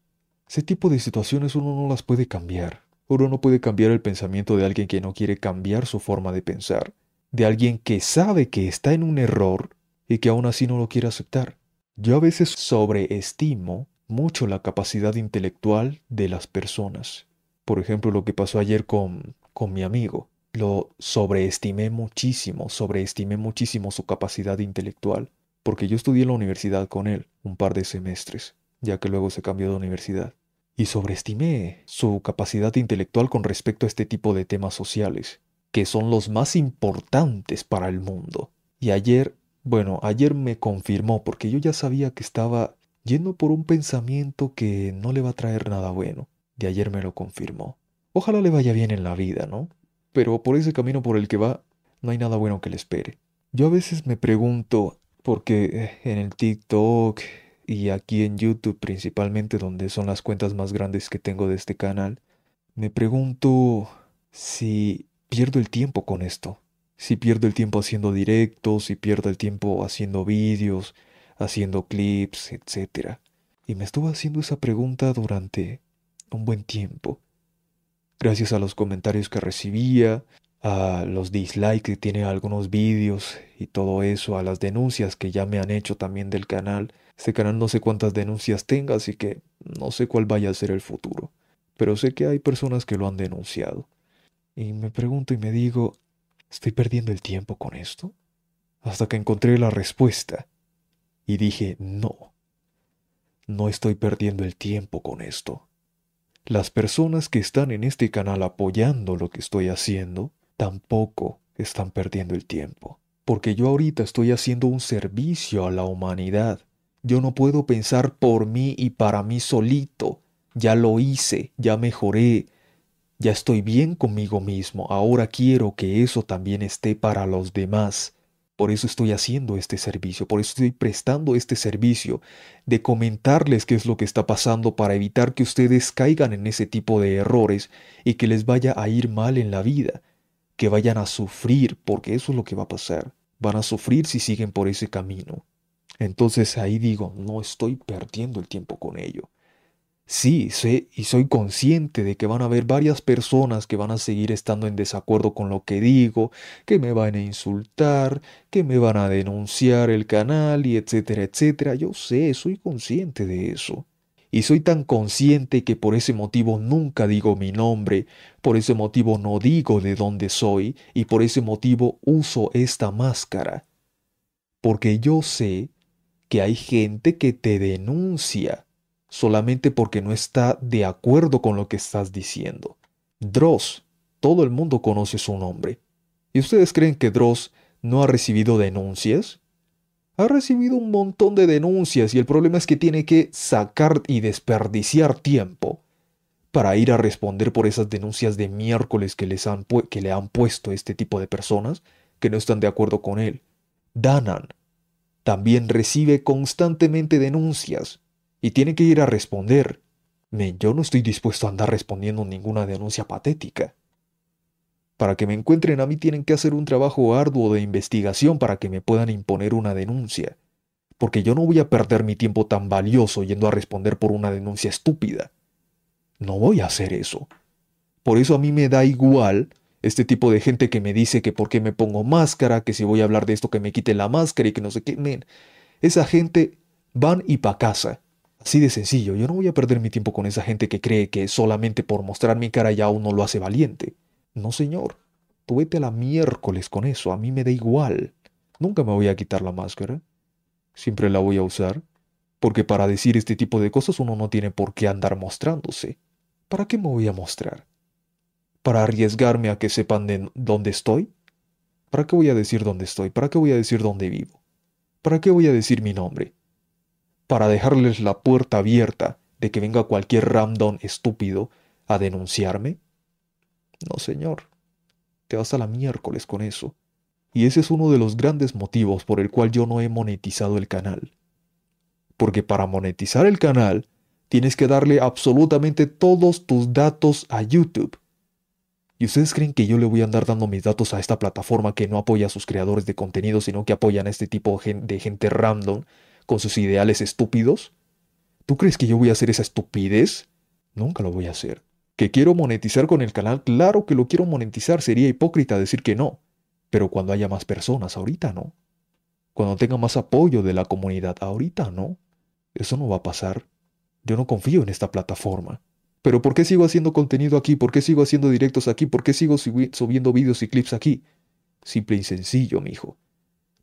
Ese tipo de situaciones uno no las puede cambiar. Uno no puede cambiar el pensamiento de alguien que no quiere cambiar su forma de pensar, de alguien que sabe que está en un error y que aún así no lo quiere aceptar. Yo a veces sobreestimo mucho la capacidad intelectual de las personas. Por ejemplo, lo que pasó ayer con, con mi amigo. Lo sobreestimé muchísimo, sobreestimé muchísimo su capacidad intelectual, porque yo estudié en la universidad con él un par de semestres, ya que luego se cambió de universidad. Y sobreestimé su capacidad intelectual con respecto a este tipo de temas sociales, que son los más importantes para el mundo. Y ayer bueno, ayer me confirmó porque yo ya sabía que estaba yendo por un pensamiento que no le va a traer nada bueno. De ayer me lo confirmó. Ojalá le vaya bien en la vida, ¿no? Pero por ese camino por el que va, no hay nada bueno que le espere. Yo a veces me pregunto, porque eh, en el TikTok y aquí en YouTube principalmente, donde son las cuentas más grandes que tengo de este canal, me pregunto si pierdo el tiempo con esto si pierdo el tiempo haciendo directos, si pierdo el tiempo haciendo vídeos, haciendo clips, etc. Y me estuve haciendo esa pregunta durante un buen tiempo. Gracias a los comentarios que recibía, a los dislikes que tiene algunos vídeos y todo eso, a las denuncias que ya me han hecho también del canal. Este canal no sé cuántas denuncias tenga, así que no sé cuál vaya a ser el futuro. Pero sé que hay personas que lo han denunciado. Y me pregunto y me digo, ¿Estoy perdiendo el tiempo con esto? Hasta que encontré la respuesta y dije, no, no estoy perdiendo el tiempo con esto. Las personas que están en este canal apoyando lo que estoy haciendo tampoco están perdiendo el tiempo, porque yo ahorita estoy haciendo un servicio a la humanidad. Yo no puedo pensar por mí y para mí solito. Ya lo hice, ya mejoré, ya estoy bien conmigo mismo, ahora quiero que eso también esté para los demás. Por eso estoy haciendo este servicio, por eso estoy prestando este servicio de comentarles qué es lo que está pasando para evitar que ustedes caigan en ese tipo de errores y que les vaya a ir mal en la vida, que vayan a sufrir, porque eso es lo que va a pasar. Van a sufrir si siguen por ese camino. Entonces ahí digo, no estoy perdiendo el tiempo con ello. Sí, sé y soy consciente de que van a haber varias personas que van a seguir estando en desacuerdo con lo que digo, que me van a insultar, que me van a denunciar el canal y etcétera, etcétera. Yo sé, soy consciente de eso. Y soy tan consciente que por ese motivo nunca digo mi nombre, por ese motivo no digo de dónde soy y por ese motivo uso esta máscara. Porque yo sé que hay gente que te denuncia solamente porque no está de acuerdo con lo que estás diciendo. Dross, todo el mundo conoce su nombre. ¿Y ustedes creen que Dross no ha recibido denuncias? Ha recibido un montón de denuncias y el problema es que tiene que sacar y desperdiciar tiempo para ir a responder por esas denuncias de miércoles que, les han que le han puesto este tipo de personas que no están de acuerdo con él. Danan también recibe constantemente denuncias y tiene que ir a responder. yo no estoy dispuesto a andar respondiendo ninguna denuncia patética. Para que me encuentren a mí tienen que hacer un trabajo arduo de investigación para que me puedan imponer una denuncia. Porque yo no voy a perder mi tiempo tan valioso yendo a responder por una denuncia estúpida. No voy a hacer eso. Por eso a mí me da igual este tipo de gente que me dice que por qué me pongo máscara, que si voy a hablar de esto que me quite la máscara y que no sé qué. Esa gente van y pa' casa. Así de sencillo, yo no voy a perder mi tiempo con esa gente que cree que solamente por mostrar mi cara ya uno lo hace valiente. No, señor. Tú vete a la miércoles con eso, a mí me da igual. Nunca me voy a quitar la máscara. Siempre la voy a usar. Porque para decir este tipo de cosas uno no tiene por qué andar mostrándose. ¿Para qué me voy a mostrar? ¿Para arriesgarme a que sepan de dónde estoy? ¿Para qué voy a decir dónde estoy? ¿Para qué voy a decir dónde vivo? ¿Para qué voy a decir mi nombre? Para dejarles la puerta abierta de que venga cualquier random estúpido a denunciarme? No, señor. Te vas a la miércoles con eso. Y ese es uno de los grandes motivos por el cual yo no he monetizado el canal. Porque para monetizar el canal, tienes que darle absolutamente todos tus datos a YouTube. ¿Y ustedes creen que yo le voy a andar dando mis datos a esta plataforma que no apoya a sus creadores de contenido, sino que apoyan a este tipo de gente random con sus ideales estúpidos? ¿Tú crees que yo voy a hacer esa estupidez? Nunca lo voy a hacer. ¿Que quiero monetizar con el canal? Claro que lo quiero monetizar, sería hipócrita decir que no. Pero cuando haya más personas, ahorita no. cuando tenga más apoyo de la comunidad. Ahorita no. Eso no va a pasar. Yo no confío en esta plataforma. Pero ¿por qué sigo haciendo contenido aquí? ¿Por qué sigo haciendo directos aquí? ¿Por qué sigo subiendo vídeos y clips aquí? Simple y sencillo, mijo.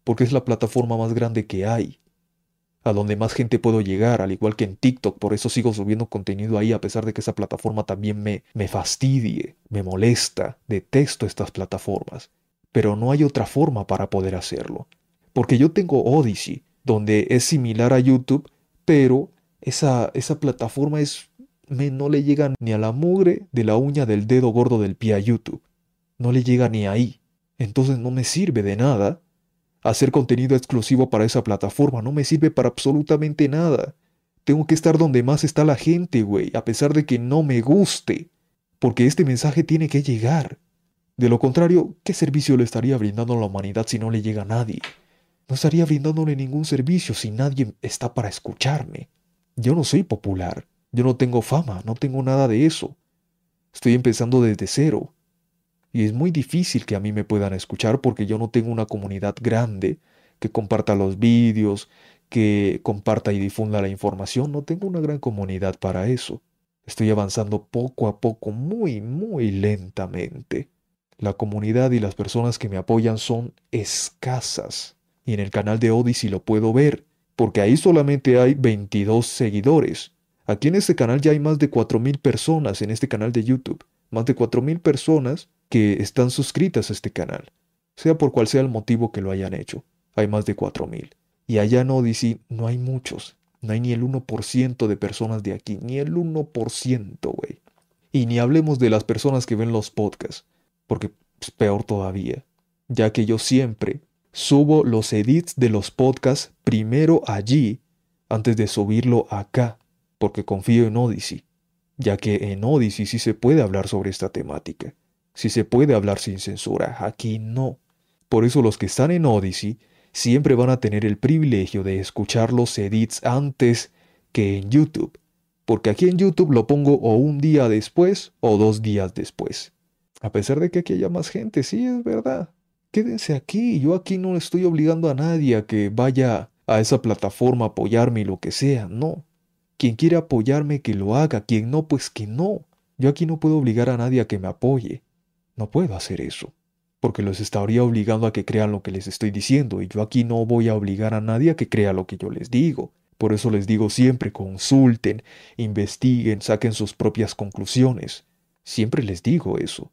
Porque es la plataforma más grande que hay. A donde más gente puedo llegar, al igual que en TikTok. Por eso sigo subiendo contenido ahí, a pesar de que esa plataforma también me, me fastidie, me molesta. Detesto estas plataformas. Pero no hay otra forma para poder hacerlo. Porque yo tengo Odyssey, donde es similar a YouTube, pero esa, esa plataforma es no le llega ni a la mugre de la uña del dedo gordo del pie a YouTube. No le llega ni ahí. Entonces no me sirve de nada. Hacer contenido exclusivo para esa plataforma no me sirve para absolutamente nada. Tengo que estar donde más está la gente, güey, a pesar de que no me guste. Porque este mensaje tiene que llegar. De lo contrario, ¿qué servicio le estaría brindando a la humanidad si no le llega a nadie? No estaría brindándole ningún servicio si nadie está para escucharme. Yo no soy popular. Yo no tengo fama, no tengo nada de eso. Estoy empezando desde cero. Y es muy difícil que a mí me puedan escuchar porque yo no tengo una comunidad grande que comparta los vídeos, que comparta y difunda la información. No tengo una gran comunidad para eso. Estoy avanzando poco a poco, muy, muy lentamente. La comunidad y las personas que me apoyan son escasas. Y en el canal de Odyssey lo puedo ver, porque ahí solamente hay 22 seguidores. Aquí en este canal ya hay más de 4.000 personas en este canal de YouTube. Más de 4.000 personas que están suscritas a este canal. Sea por cual sea el motivo que lo hayan hecho. Hay más de 4.000. Y allá en Odyssey no hay muchos. No hay ni el 1% de personas de aquí. Ni el 1%, güey. Y ni hablemos de las personas que ven los podcasts. Porque es peor todavía. Ya que yo siempre subo los edits de los podcasts primero allí antes de subirlo acá porque confío en Odyssey, ya que en Odyssey sí se puede hablar sobre esta temática, sí se puede hablar sin censura, aquí no. Por eso los que están en Odyssey siempre van a tener el privilegio de escuchar los edits antes que en YouTube, porque aquí en YouTube lo pongo o un día después o dos días después. A pesar de que aquí haya más gente, sí es verdad. Quédense aquí, yo aquí no estoy obligando a nadie a que vaya a esa plataforma a apoyarme y lo que sea, no. Quien quiere apoyarme, que lo haga. Quien no, pues que no. Yo aquí no puedo obligar a nadie a que me apoye. No puedo hacer eso. Porque los estaría obligando a que crean lo que les estoy diciendo. Y yo aquí no voy a obligar a nadie a que crea lo que yo les digo. Por eso les digo siempre, consulten, investiguen, saquen sus propias conclusiones. Siempre les digo eso.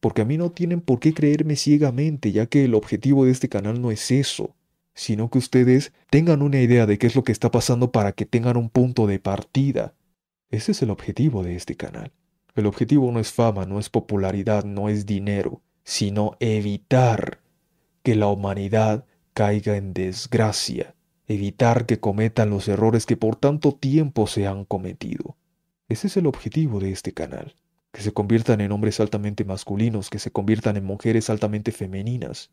Porque a mí no tienen por qué creerme ciegamente, ya que el objetivo de este canal no es eso sino que ustedes tengan una idea de qué es lo que está pasando para que tengan un punto de partida. Ese es el objetivo de este canal. El objetivo no es fama, no es popularidad, no es dinero, sino evitar que la humanidad caiga en desgracia, evitar que cometan los errores que por tanto tiempo se han cometido. Ese es el objetivo de este canal, que se conviertan en hombres altamente masculinos, que se conviertan en mujeres altamente femeninas,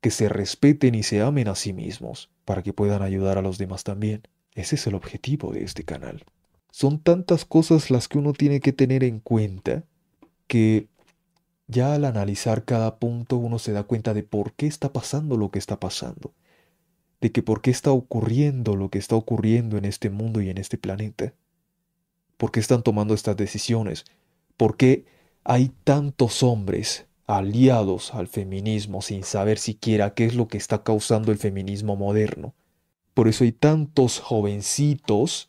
que se respeten y se amen a sí mismos, para que puedan ayudar a los demás también. Ese es el objetivo de este canal. Son tantas cosas las que uno tiene que tener en cuenta que ya al analizar cada punto uno se da cuenta de por qué está pasando lo que está pasando, de que por qué está ocurriendo lo que está ocurriendo en este mundo y en este planeta, por qué están tomando estas decisiones, por qué hay tantos hombres aliados al feminismo sin saber siquiera qué es lo que está causando el feminismo moderno. Por eso hay tantos jovencitos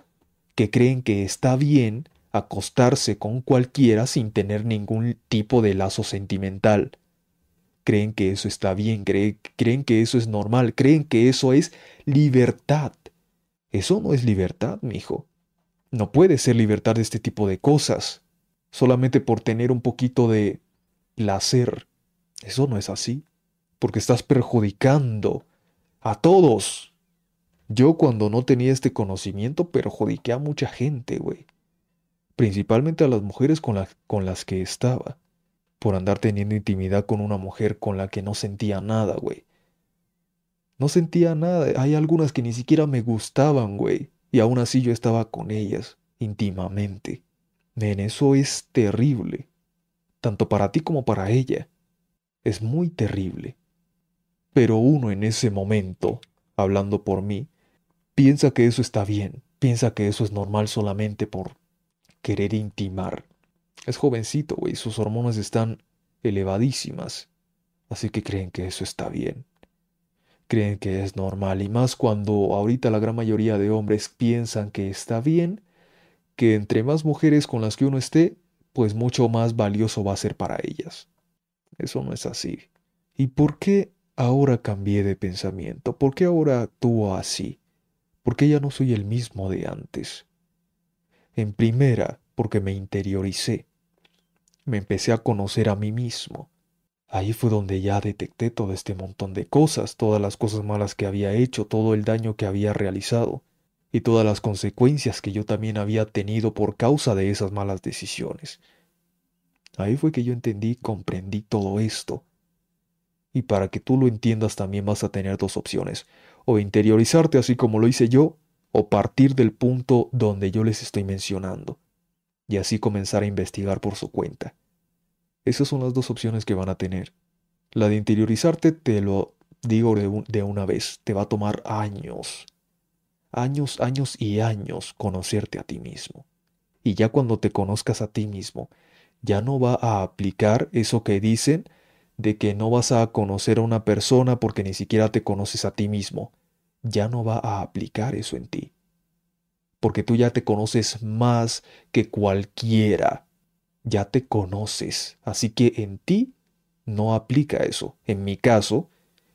que creen que está bien acostarse con cualquiera sin tener ningún tipo de lazo sentimental. Creen que eso está bien, creen, que eso es normal, creen que eso es libertad. Eso no es libertad, mijo. No puede ser libertad de este tipo de cosas, solamente por tener un poquito de placer. Eso no es así, porque estás perjudicando a todos. Yo cuando no tenía este conocimiento perjudiqué a mucha gente, güey. Principalmente a las mujeres con, con las que estaba. Por andar teniendo intimidad con una mujer con la que no sentía nada, güey. No sentía nada. Hay algunas que ni siquiera me gustaban, güey. Y aún así yo estaba con ellas, íntimamente. Men, eso es terrible tanto para ti como para ella. Es muy terrible. Pero uno en ese momento hablando por mí, piensa que eso está bien, piensa que eso es normal solamente por querer intimar. Es jovencito, güey, sus hormonas están elevadísimas, así que creen que eso está bien. Creen que es normal y más cuando ahorita la gran mayoría de hombres piensan que está bien, que entre más mujeres con las que uno esté, pues mucho más valioso va a ser para ellas. Eso no es así. ¿Y por qué ahora cambié de pensamiento? ¿Por qué ahora actúo así? ¿Por qué ya no soy el mismo de antes? En primera, porque me interioricé. Me empecé a conocer a mí mismo. Ahí fue donde ya detecté todo este montón de cosas, todas las cosas malas que había hecho, todo el daño que había realizado y todas las consecuencias que yo también había tenido por causa de esas malas decisiones. Ahí fue que yo entendí, comprendí todo esto. Y para que tú lo entiendas también vas a tener dos opciones, o interiorizarte así como lo hice yo, o partir del punto donde yo les estoy mencionando, y así comenzar a investigar por su cuenta. Esas son las dos opciones que van a tener. La de interiorizarte, te lo digo de, una vez, te va a tomar años años, años y años conocerte a ti mismo. Y ya cuando te conozcas a ti mismo, ya no va a aplicar eso que dicen de que no vas a conocer a una persona porque ni siquiera te conoces a ti mismo. Ya no va a aplicar eso en ti. Porque tú ya te conoces más que cualquiera. Ya te conoces. Así que en ti no aplica eso. En mi caso,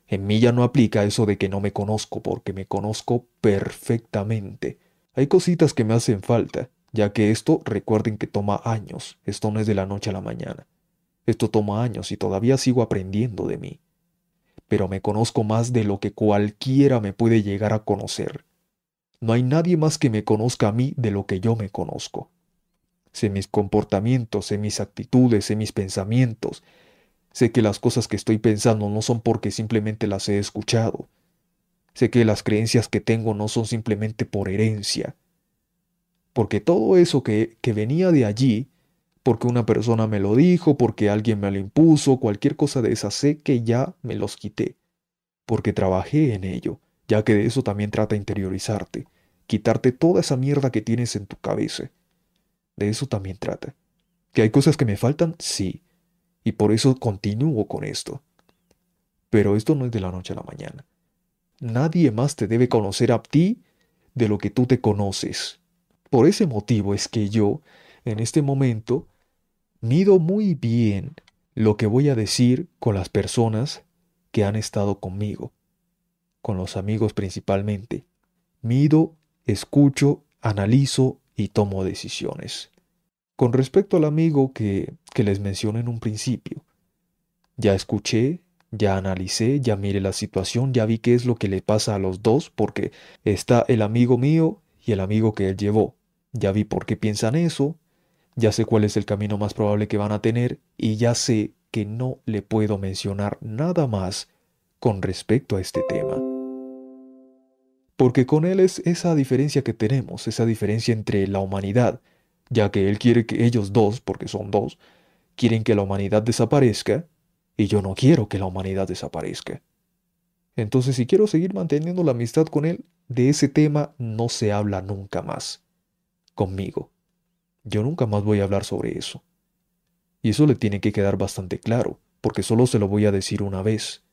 en mí ya no aplica eso de que no me conozco porque me conozco perfectamente. Hay cositas que me hacen falta, ya que esto recuerden que toma años, esto no es de la noche a la mañana. Esto toma años y todavía sigo aprendiendo de mí. Pero me conozco más de lo que cualquiera me puede llegar a conocer. No hay nadie más que me conozca a mí de lo que yo me conozco. Sé mis comportamientos, sé mis actitudes, sé mis pensamientos, Sé que las cosas que estoy pensando no son porque simplemente las he escuchado. Sé que las creencias que tengo no son simplemente por herencia. Porque todo eso que, que venía de allí, porque una persona me lo dijo, porque alguien me lo impuso, cualquier cosa de esa, sé que ya me los quité. Porque trabajé en ello, ya que de eso también trata interiorizarte, quitarte toda esa mierda que tienes en tu cabeza. De eso también trata. ¿Que hay cosas que me faltan? Sí y por eso continúo con esto. Pero esto no es de la noche a la mañana. Nadie más te debe conocer a ti de lo que tú te conoces. Por ese motivo es que yo, en este momento, mido muy bien lo que voy a decir con las personas que han estado conmigo, con los amigos principalmente. Mido, escucho, analizo y tomo decisiones. Con respecto al amigo que, que les mencioné en un principio, ya escuché, ya analicé, ya miré la situación, ya vi qué es lo que le pasa a los dos, porque está el amigo mío y el amigo que él llevó. Ya vi por qué piensan eso, ya sé cuál es el camino más probable que van a tener y ya sé que no le puedo mencionar nada más con respecto a este tema. Porque con él es esa diferencia que tenemos, esa diferencia entre la humanidad ya que él quiere que ellos dos, porque son dos, quieren que la humanidad desaparezca, y yo no quiero que la humanidad desaparezca. Entonces, si quiero seguir manteniendo la amistad con él, de ese tema no se habla nunca más. Conmigo. Yo nunca más voy a hablar sobre eso. Y eso le tiene que quedar bastante claro, porque solo se lo voy a decir una vez.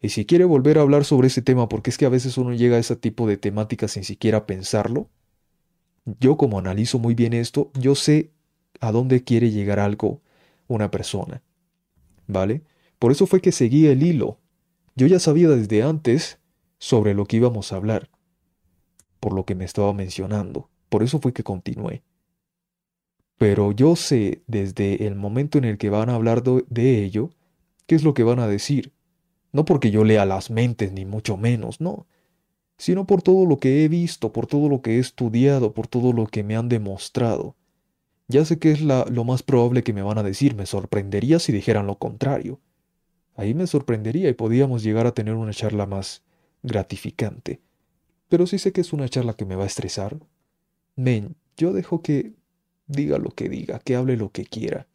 Y si quiere volver a hablar sobre ese tema, porque es que a veces uno llega a ese tipo de temáticas sin siquiera pensarlo, yo como analizo muy bien esto, yo sé a dónde quiere llegar algo una persona. ¿Vale? Por eso fue que seguí el hilo. Yo ya sabía desde antes sobre lo que íbamos a hablar, por lo que me estaba mencionando. Por eso fue que continué. Pero yo sé desde el momento en el que van a hablar de ello, qué es lo que van a decir. No porque yo lea las mentes, ni mucho menos, no sino por todo lo que he visto, por todo lo que he estudiado, por todo lo que me han demostrado. Ya sé que es la, lo más probable que me van a decir, me sorprendería si dijeran lo contrario. Ahí me sorprendería y podíamos llegar a tener una charla más gratificante. Pero si sé que es una charla que me va a estresar. Men, yo dejo que diga lo que diga, que hable lo que quiera.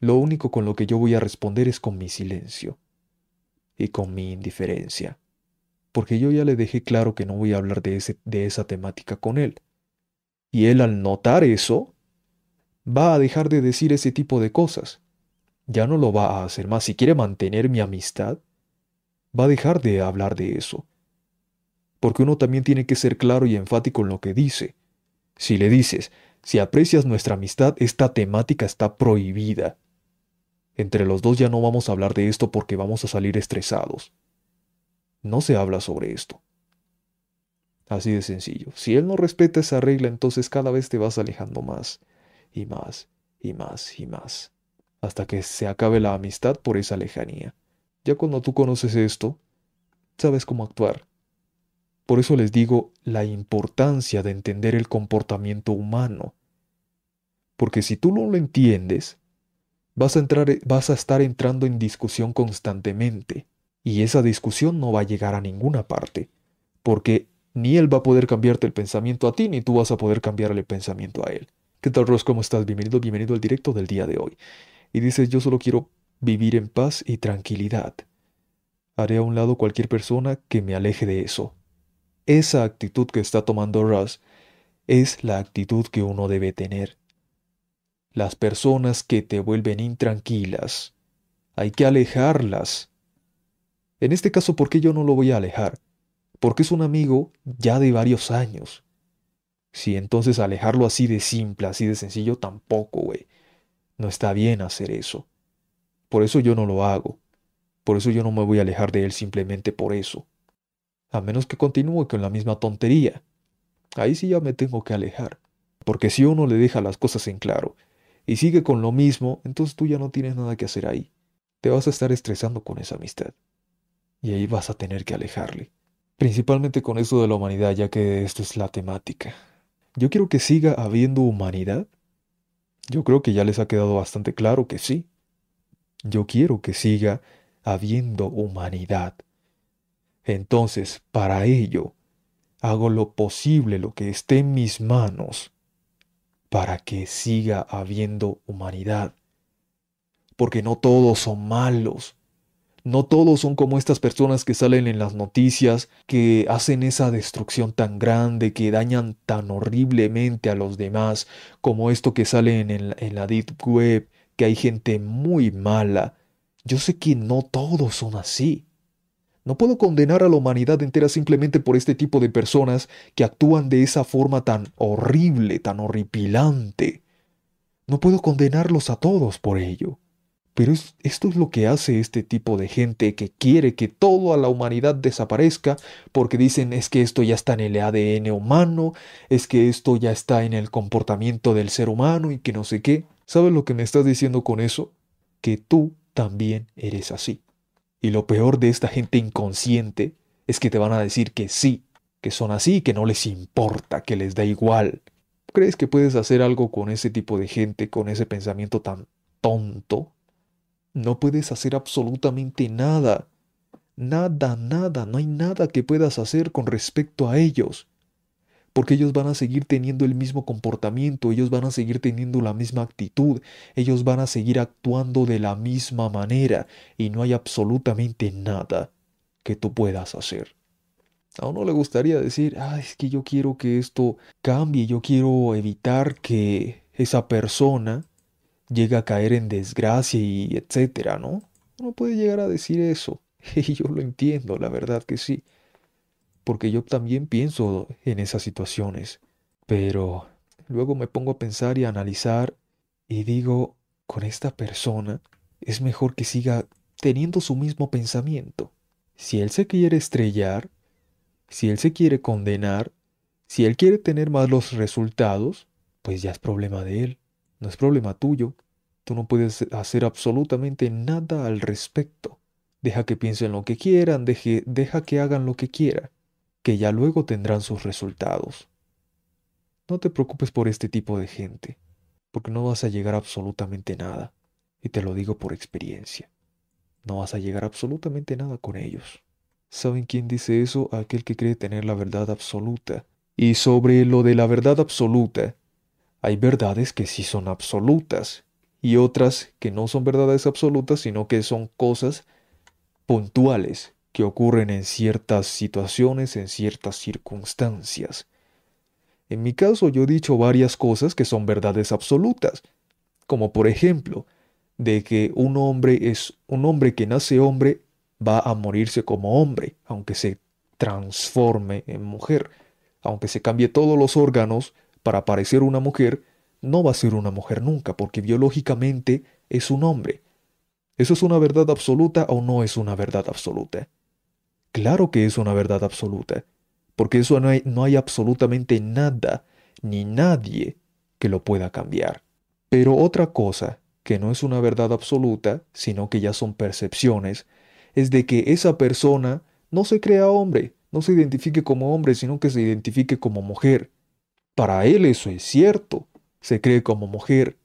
Lo único con lo que yo voy a responder es con mi silencio y con mi indiferencia. porque yo ya le dejé claro que no voy a hablar de, ese, de esa temática con él. Y él al notar eso, va a dejar de decir ese tipo de cosas. Ya no lo va a hacer más. Si quiere mantener mi amistad, va a dejar de hablar de eso. Porque uno también tiene que ser claro y enfático en lo que dice. Si le dices, si aprecias nuestra amistad, esta temática está prohibida. Entre los dos ya no vamos a hablar de esto porque vamos a salir estresados no se habla sobre esto. Así de sencillo. Si él no respeta esa regla, entonces cada vez te vas alejando más y más y más y más, hasta que se acabe la amistad por esa lejanía. Ya cuando tú conoces esto, sabes cómo actuar. Por eso les digo la importancia de entender el comportamiento humano. Porque si tú no lo entiendes, vas a, entrar, vas a estar entrando en discusión constantemente y esa discusión no va a llegar a ninguna parte, porque ni él va a poder cambiarte el pensamiento a ti, ni tú vas a poder cambiarle el pensamiento a él. ¿Qué tal, Ross? ¿Cómo estás? Bienvenido, bienvenido al directo del día de hoy. Y dices, yo solo quiero vivir en paz y tranquilidad. Haré a un lado cualquier persona que me aleje de eso. Esa actitud que está tomando Ross es la actitud que uno debe tener. Las personas que te vuelven intranquilas, hay que alejarlas en este caso, ¿por qué yo no lo voy a alejar? Porque es un amigo ya de varios años. Si entonces alejarlo así de simple, así de sencillo, tampoco, güey. No está bien hacer eso. Por eso yo no lo hago. Por eso yo no me voy a alejar de él simplemente por eso. A menos que continúe con la misma tontería. Ahí sí ya me tengo que alejar. Porque si uno le deja las cosas en claro y sigue con lo mismo, entonces tú ya no tienes nada que hacer ahí. Te vas a estar estresando con esa amistad y ahí vas a tener que alejarle. Principalmente con esto de la humanidad, ya que esto es la temática. Yo quiero que siga habiendo humanidad. Yo creo que ya les ha quedado bastante claro que sí. Yo quiero que siga habiendo humanidad. Entonces, para ello, hago lo posible, lo que esté en mis manos, para que siga habiendo humanidad. Porque no todos son malos. No todos son como estas personas que salen en las noticias, que hacen esa destrucción tan grande, que dañan tan horriblemente a los demás, como esto que sale en, la Deep Web, que hay gente muy mala. Yo sé que no todos son así. No puedo condenar a la humanidad entera simplemente por este tipo de personas que actúan de esa forma tan horrible, tan horripilante. No puedo condenarlos a todos por ello. Pero esto es lo que hace este tipo de gente que quiere que toda la humanidad desaparezca porque dicen es que esto ya está en el ADN humano, es que esto ya está en el comportamiento del ser humano y que no sé qué. ¿Sabes lo que me estás diciendo con eso? Que tú también eres así. Y lo peor de esta gente inconsciente es que te van a decir que sí, que son así, que no les importa, que les da igual. ¿Crees que puedes hacer algo con ese tipo de gente, con ese pensamiento tan tonto? No puedes hacer absolutamente nada. Nada, nada, no hay nada que puedas hacer con respecto a ellos. Porque ellos van a seguir teniendo el mismo comportamiento, ellos van a seguir teniendo la misma actitud, ellos van a seguir actuando de la misma manera y no hay absolutamente nada que tú puedas hacer. A uno le gustaría decir, ah, es que yo quiero que esto cambie, yo quiero evitar que esa persona llega a caer en desgracia y etcétera, ¿no? Uno puede llegar a decir eso. <laughs> Y yo lo entiendo, la verdad que sí. Porque yo también pienso en esas situaciones. Pero luego me pongo a pensar y a analizar y digo, con esta persona es mejor que siga teniendo su mismo pensamiento. Si él se quiere estrellar, si él se quiere condenar, si él quiere tener malos resultados, pues ya es problema de él no es problema tuyo. Tú no puedes hacer absolutamente nada al respecto. Deja que piensen lo que quieran, deje, deja que hagan lo que quieran, que ya luego tendrán sus resultados. No te preocupes por este tipo de gente, porque no vas a llegar a absolutamente nada. Y te lo digo por experiencia. No vas a llegar a absolutamente nada con ellos. ¿Saben quién dice eso? Aquel que cree tener la verdad absoluta. Y sobre lo de la verdad absoluta, hay verdades que sí son absolutas y otras que no son verdades absolutas, sino que son cosas puntuales que ocurren en ciertas situaciones, en ciertas circunstancias. En mi caso yo he dicho varias cosas que son verdades absolutas, como por ejemplo, de que un hombre es un hombre que nace hombre va a morirse como hombre, aunque se transforme en mujer, aunque se cambie todos los órganos para parecer una mujer, no va a ser una mujer nunca, porque biológicamente es un hombre. ¿Eso es una verdad absoluta o no es una verdad absoluta? Claro que es una verdad absoluta, porque eso no hay, no hay absolutamente nada ni nadie que lo pueda cambiar. Pero otra cosa, que no es una verdad absoluta, sino que ya son percepciones, es de que esa persona no se crea hombre, no se identifique como hombre, sino que se identifique como mujer. Para él eso es cierto, se cree como mujer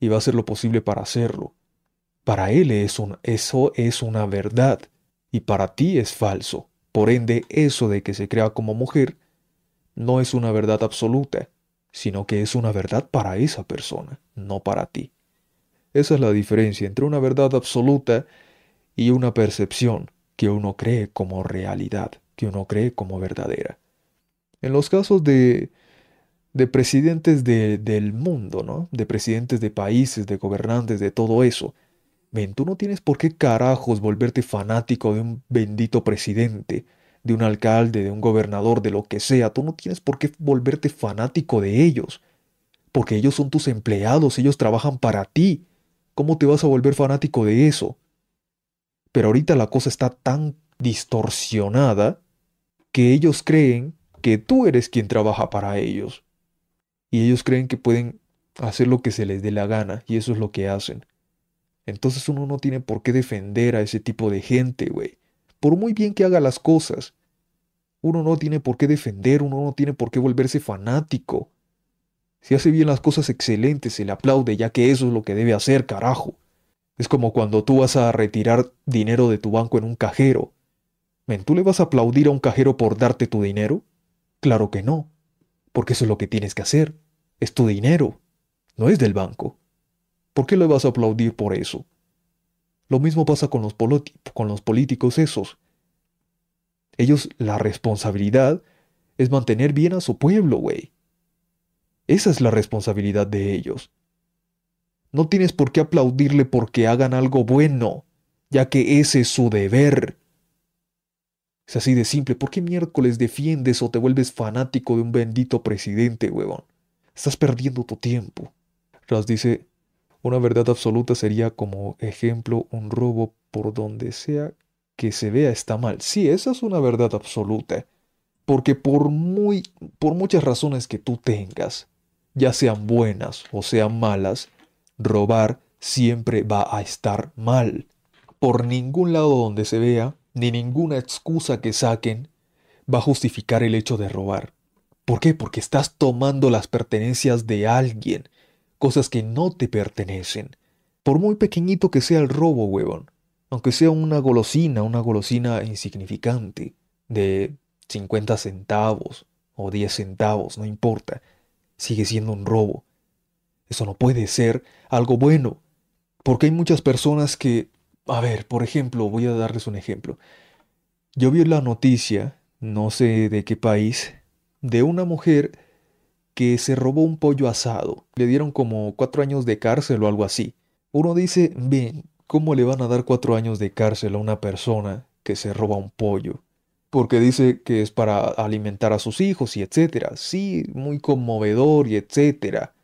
y va a hacer lo posible para hacerlo. Para él eso es una verdad y para ti es falso. Por ende, eso de que se crea como mujer no es una verdad absoluta, sino que es una verdad para esa persona, no para ti. Esa es la diferencia entre una verdad absoluta y una percepción que uno cree como realidad, que uno cree como verdadera. En los casos de, de presidentes del mundo, ¿no? De presidentes de países, de gobernantes, de todo eso. Ven, tú no tienes por qué carajos volverte fanático de un bendito presidente, de un alcalde, de un gobernador, de lo que sea. Tú no tienes por qué volverte fanático de ellos. Porque ellos son tus empleados, ellos trabajan para ti. ¿Cómo te vas a volver fanático de eso? Pero ahorita la cosa está tan distorsionada que ellos creen que tú eres quien trabaja para ellos. Y ellos creen que pueden hacer lo que se les dé la gana, y eso es lo que hacen. Entonces uno no tiene por qué defender a ese tipo de gente, güey. Por muy bien que haga las cosas. Uno no tiene por qué defender, uno no tiene por qué volverse fanático. Si hace bien las cosas excelentes, se le aplaude, ya que eso es lo que debe hacer, carajo. Es como cuando tú vas a retirar dinero de tu banco en un cajero. ¿Men, ¿Tú le vas a aplaudir a un cajero por darte tu dinero? Claro que no, porque eso es lo que tienes que hacer. Es tu dinero, no es del banco. ¿Por qué le vas a aplaudir por eso? Lo mismo pasa con los, con los políticos esos. Ellos, la responsabilidad es mantener bien a su pueblo, güey. Esa es la responsabilidad de ellos. No tienes por qué aplaudirle porque hagan algo bueno, ya que ese es su deber. Es así de simple. ¿Por qué miércoles defiendes o te vuelves fanático de un bendito presidente, huevón? Estás perdiendo tu tiempo. Ras dice, una verdad absoluta sería como ejemplo un robo por donde sea que se vea está mal. Sí, esa es una verdad absoluta. Porque por muy por muchas razones que tú tengas, ya sean buenas o sean malas, robar siempre va a estar mal. Por ningún lado donde se vea, ni ninguna excusa que saquen, va a justificar el hecho de robar. ¿Por qué? Porque estás tomando las pertenencias de alguien, cosas que no te pertenecen. Por muy pequeñito que sea el robo, huevón, aunque sea una golosina, una golosina insignificante, de 50 centavos o 10 centavos, no importa, sigue siendo un robo. Eso no puede ser algo bueno. Porque hay muchas personas que... A ver, por ejemplo, voy a darles un ejemplo. Yo vi la noticia, no sé de qué país, de una mujer que se robó un pollo asado. Le dieron como cuatro años de cárcel o algo así. Uno dice, bien, ¿cómo le van a dar cuatro años de cárcel a una persona que se roba un pollo? Porque dice que es para alimentar a sus hijos y etcétera. Sí, muy conmovedor y etcétera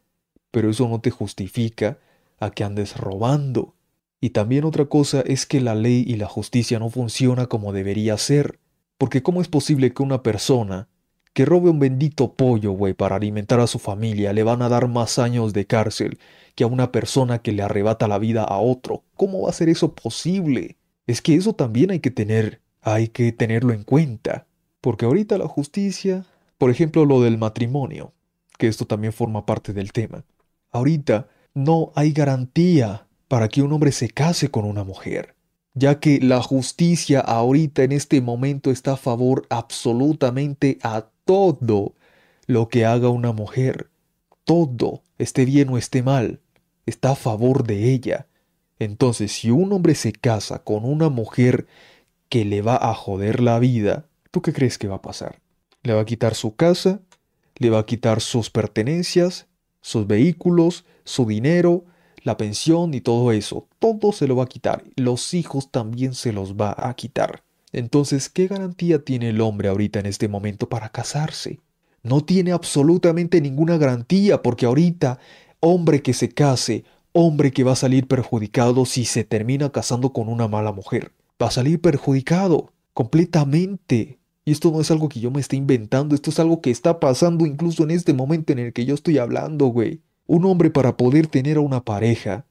pero eso no te justifica a que andes robando. Y también otra cosa es que la ley y la justicia no funciona como debería ser. Porque ¿cómo es posible que una persona que robe un bendito pollo, güey, para alimentar a su familia, le van a dar más años de cárcel que a una persona que le arrebata la vida a otro? ¿Cómo va a ser eso posible? Es que eso también hay que tener, hay que tenerlo en cuenta. Porque ahorita la justicia, por ejemplo, lo del matrimonio, que esto también forma parte del tema. Ahorita no hay garantía para que un hombre se case con una mujer, ya que la justicia ahorita en este momento está a favor absolutamente a todo lo que haga una mujer. Todo, esté bien o esté mal, está a favor de ella. Entonces, si un hombre se casa con una mujer que le va a joder la vida, ¿tú qué crees que va a pasar? Le va a quitar su casa, le va a quitar sus pertenencias, sus vehículos, su dinero, la pensión y todo eso. Todo se lo va a quitar. Los hijos también se los va a quitar. Entonces, ¿qué garantía tiene el hombre ahorita en este momento para casarse? No tiene absolutamente ninguna garantía porque ahorita, hombre que se case, hombre que va a salir perjudicado si se termina casando con una mala mujer. Va a salir perjudicado completamente. Y esto no es algo que yo me esté inventando, esto es algo que está pasando incluso en este momento en el que yo estoy hablando, güey. Un hombre para poder tener a una pareja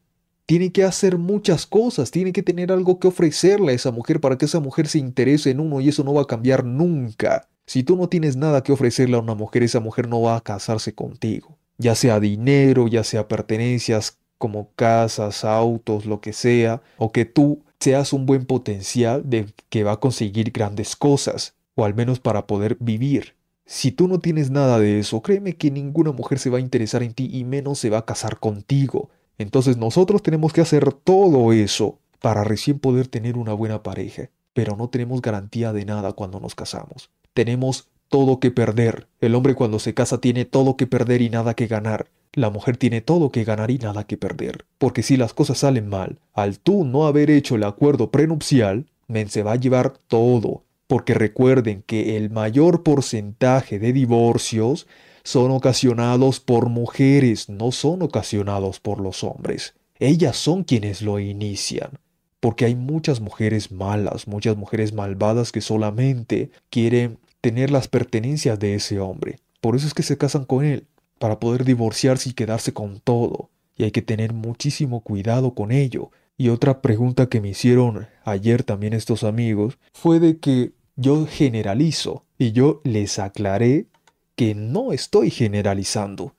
tiene que hacer muchas cosas, tiene que tener algo que ofrecerle a esa mujer para que esa mujer se interese en uno y eso no va a cambiar nunca. Si tú no tienes nada que ofrecerle a una mujer, esa mujer no va a casarse contigo. Ya sea dinero, ya sea pertenencias como casas, autos, lo que sea, o que tú seas un buen potencial de que va a conseguir grandes cosas o al menos para poder vivir. Si tú no tienes nada de eso, créeme que ninguna mujer se va a interesar en ti y menos se va a casar contigo. Entonces nosotros tenemos que hacer todo eso para recién poder tener una buena pareja, pero no tenemos garantía de nada cuando nos casamos. Tenemos todo que perder. El hombre cuando se casa tiene todo que perder y nada que ganar. La mujer tiene todo que ganar y nada que perder. Porque si las cosas salen mal, al tú no haber hecho el acuerdo prenupcial, men se va a llevar todo porque recuerden que el mayor porcentaje de divorcios son ocasionados por mujeres, no son ocasionados por los hombres. Ellas son quienes lo inician, porque hay muchas mujeres malas, muchas mujeres malvadas que solamente quieren tener las pertenencias de ese hombre. Por eso es que se casan con él, para poder divorciarse y quedarse con todo. Y hay que tener muchísimo cuidado con ello. Y otra pregunta que me hicieron ayer también estos amigos fue de que yo generalizo y yo les aclaré que no estoy generalizando.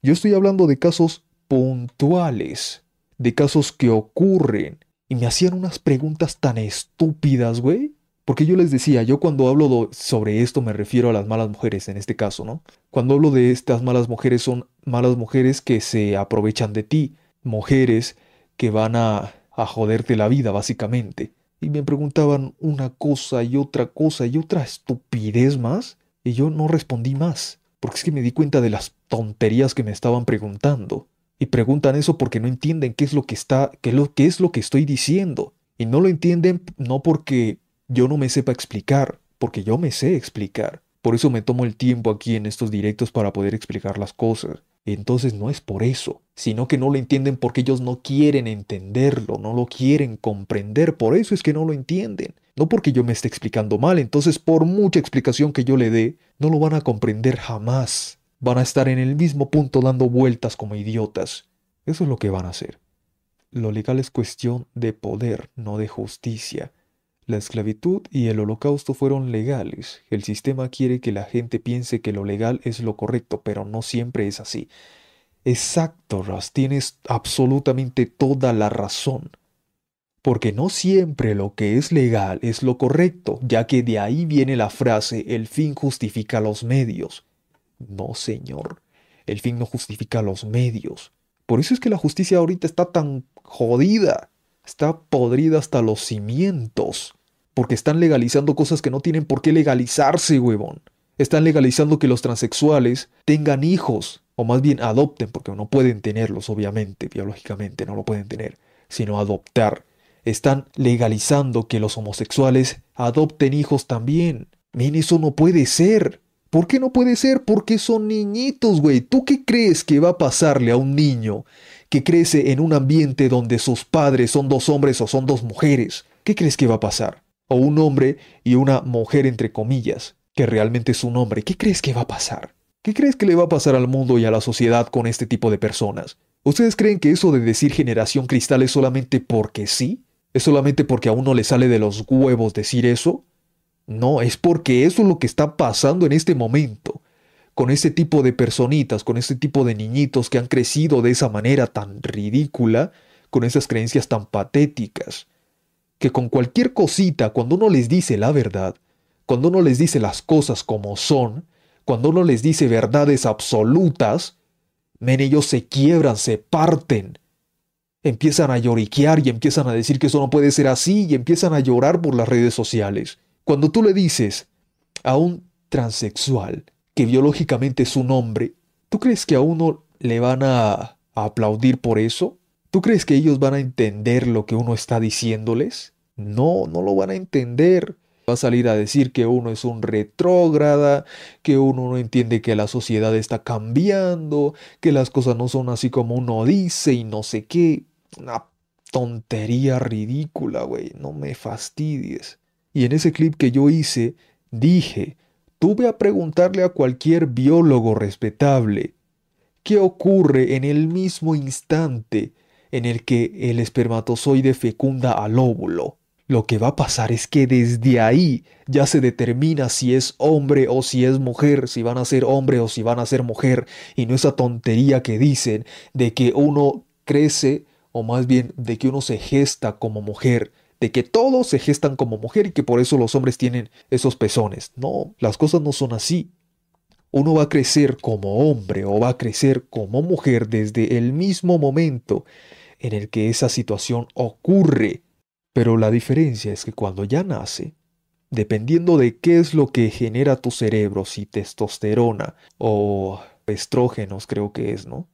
Yo estoy hablando de casos puntuales, de casos que ocurren. Y me hacían unas preguntas tan estúpidas, güey. Porque yo les decía, yo cuando hablo sobre esto me refiero a las malas mujeres en este caso, ¿no? Cuando hablo de estas malas mujeres son malas mujeres que se aprovechan de ti, mujeres que van a, a joderte la vida, básicamente y me preguntaban una cosa y otra cosa y otra estupidez más, y yo no respondí más, porque es que me di cuenta de las tonterías que me estaban preguntando. Y preguntan eso porque no entienden qué es lo que está, qué, lo, qué es lo que estoy diciendo. Y no lo entienden no porque yo no me sepa explicar, porque yo me sé explicar. Por eso me tomo el tiempo aquí en estos directos para poder explicar las cosas. Entonces no es por eso, sino que no lo entienden porque ellos no quieren entenderlo, no lo quieren comprender, por eso es que no lo entienden. No porque yo me esté explicando mal, entonces por mucha explicación que yo le dé, no lo van a comprender jamás. Van a estar en el mismo punto dando vueltas como idiotas. Eso es lo que van a hacer. Lo legal es cuestión de poder, no de justicia. La esclavitud y el holocausto fueron legales. El sistema quiere que la gente piense que lo legal es lo correcto, pero no siempre es así. Exacto, Ras, tienes absolutamente toda la razón. Porque no siempre lo que es legal es lo correcto, ya que de ahí viene la frase el fin justifica los medios. No, señor, el fin no justifica los medios. Por eso es que la justicia ahorita está tan jodida. Está podrida hasta los cimientos. Porque están legalizando cosas que no tienen por qué legalizarse, huevón. Están legalizando que los transexuales tengan hijos, o más bien adopten, porque no pueden tenerlos, obviamente, biológicamente no lo pueden tener, sino adoptar. Están legalizando que los homosexuales adopten hijos también. Miren, eso no puede ser. ¿Por qué no puede ser? Porque son niñitos, güey. ¿Tú qué crees que va a pasarle a un niño que crece en un ambiente donde sus padres son dos hombres o son dos mujeres, ¿qué crees que va a pasar? O un hombre y una mujer entre comillas, que realmente es un hombre, ¿qué crees que va a pasar? ¿Qué crees que le va a pasar al mundo y a la sociedad con este tipo de personas? ¿Ustedes creen que eso de decir generación cristal es solamente porque sí? ¿Es solamente porque a uno le sale de los huevos decir eso? No, es porque eso es lo que está pasando en este momento con ese tipo de personitas, con ese tipo de niñitos que han crecido de esa manera tan ridícula, con esas creencias tan patéticas, que con cualquier cosita, cuando uno les dice la verdad, cuando uno les dice las cosas como son, cuando uno les dice verdades absolutas, men, ellos se quiebran, se parten. Empiezan a lloriquear y empiezan a decir que eso no puede ser así y empiezan a llorar por las redes sociales. Cuando tú le dices a un transexual que biológicamente es un hombre, ¿tú crees que a uno le van a, aplaudir por eso? ¿Tú crees que ellos van a entender lo que uno está diciéndoles? No, no lo van a entender. Va a salir a decir que uno es un retrógrada, que uno no entiende que la sociedad está cambiando, que las cosas no son así como uno dice y no sé qué. Una tontería ridícula, güey. No me fastidies. Y en ese clip que yo hice, dije, tuve a preguntarle a cualquier biólogo respetable qué ocurre en el mismo instante en el que el espermatozoide fecunda al óvulo. Lo que va a pasar es que desde ahí ya se determina si es hombre o si es mujer, si van a ser hombre o si van a ser mujer, y no esa tontería que dicen de que uno crece, o más bien de que uno se gesta como mujer, de que todos se gestan como mujer y que por eso los hombres tienen esos pezones. No, las cosas no son así. Uno va a crecer como hombre o va a crecer como mujer desde el mismo momento en el que esa situación ocurre pero la diferencia es que cuando ya nace, dependiendo de qué es lo que genera tu cerebro, si testosterona o estrógenos creo que es, ¿no?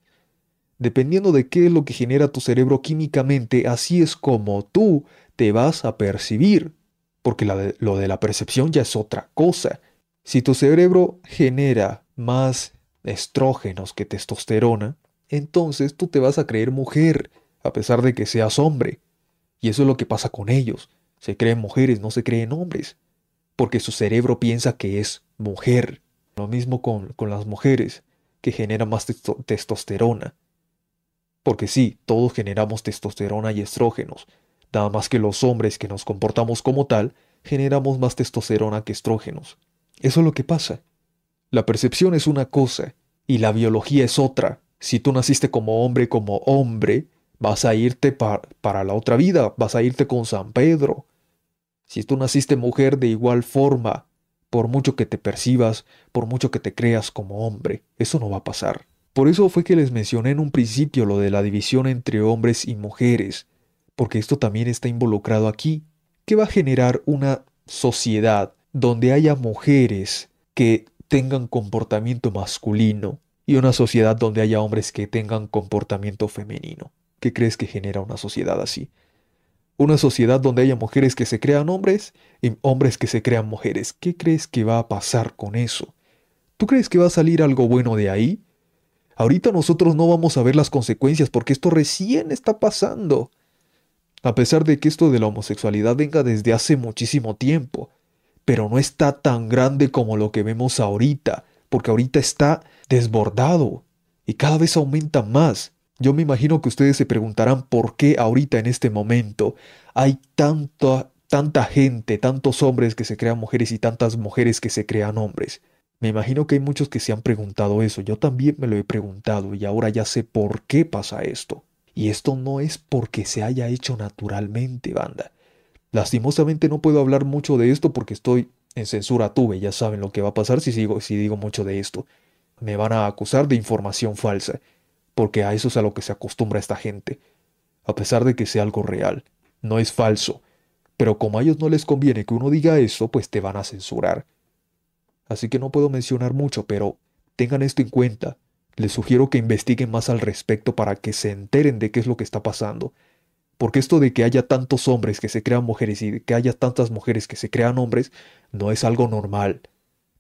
Dependiendo de qué es lo que genera tu cerebro químicamente, así es como tú te vas a percibir, porque lo de la percepción ya es otra cosa. Si tu cerebro genera más estrógenos que testosterona, entonces tú te vas a creer mujer, a pesar de que seas hombre. Y eso es lo que pasa con ellos. Se creen mujeres, no se creen hombres. Porque su cerebro piensa que es mujer. Lo mismo con, con las mujeres, que generan más testosterona. Porque sí, todos generamos testosterona y estrógenos. Nada más que los hombres que nos comportamos como tal, generamos más testosterona que estrógenos. Eso es lo que pasa. La percepción es una cosa y la biología es otra. Si tú naciste como hombre, como hombre, Vas a irte para la otra vida, vas a irte con San Pedro. Si tú naciste mujer de igual forma, por mucho que te percibas, por mucho que te creas como hombre, eso no va a pasar. Por eso fue que les mencioné en un principio lo de la división entre hombres y mujeres, porque esto también está involucrado aquí, que va a generar una sociedad donde haya mujeres que tengan comportamiento masculino y una sociedad donde haya hombres que tengan comportamiento femenino. ¿Qué crees que genera una sociedad así? Una sociedad donde haya mujeres que se crean hombres y hombres que se crean mujeres. ¿Qué crees que va a pasar con eso? ¿Tú crees que va a salir algo bueno de ahí? Ahorita nosotros no vamos a ver las consecuencias porque esto recién está pasando. A pesar de que esto de la homosexualidad venga desde hace muchísimo tiempo, pero no está tan grande como lo que vemos ahorita, porque ahorita está desbordado y cada vez aumenta más. Yo me imagino que ustedes se preguntarán por qué ahorita en este momento hay tanta, tanta gente, tantos hombres que se crean mujeres y tantas mujeres que se crean hombres. Me imagino que hay muchos que se han preguntado eso, yo también me lo he preguntado y ahora ya sé por qué pasa esto. Y esto no es porque se haya hecho naturalmente, banda. Lastimosamente no puedo hablar mucho de esto porque estoy en censura tuve, ya saben lo que va a pasar si, sigo, si digo mucho de esto. Me van a acusar de información falsa porque a eso es a lo que se acostumbra esta gente, a pesar de que sea algo real, no es falso, pero como a ellos no les conviene que uno diga eso, pues te van a censurar. Así que no puedo mencionar mucho, pero tengan esto en cuenta. Les sugiero que investiguen más al respecto para que se enteren de qué es lo que está pasando. Porque esto de que haya tantos hombres que se crean mujeres y de que haya tantas mujeres que se crean hombres, no es algo normal.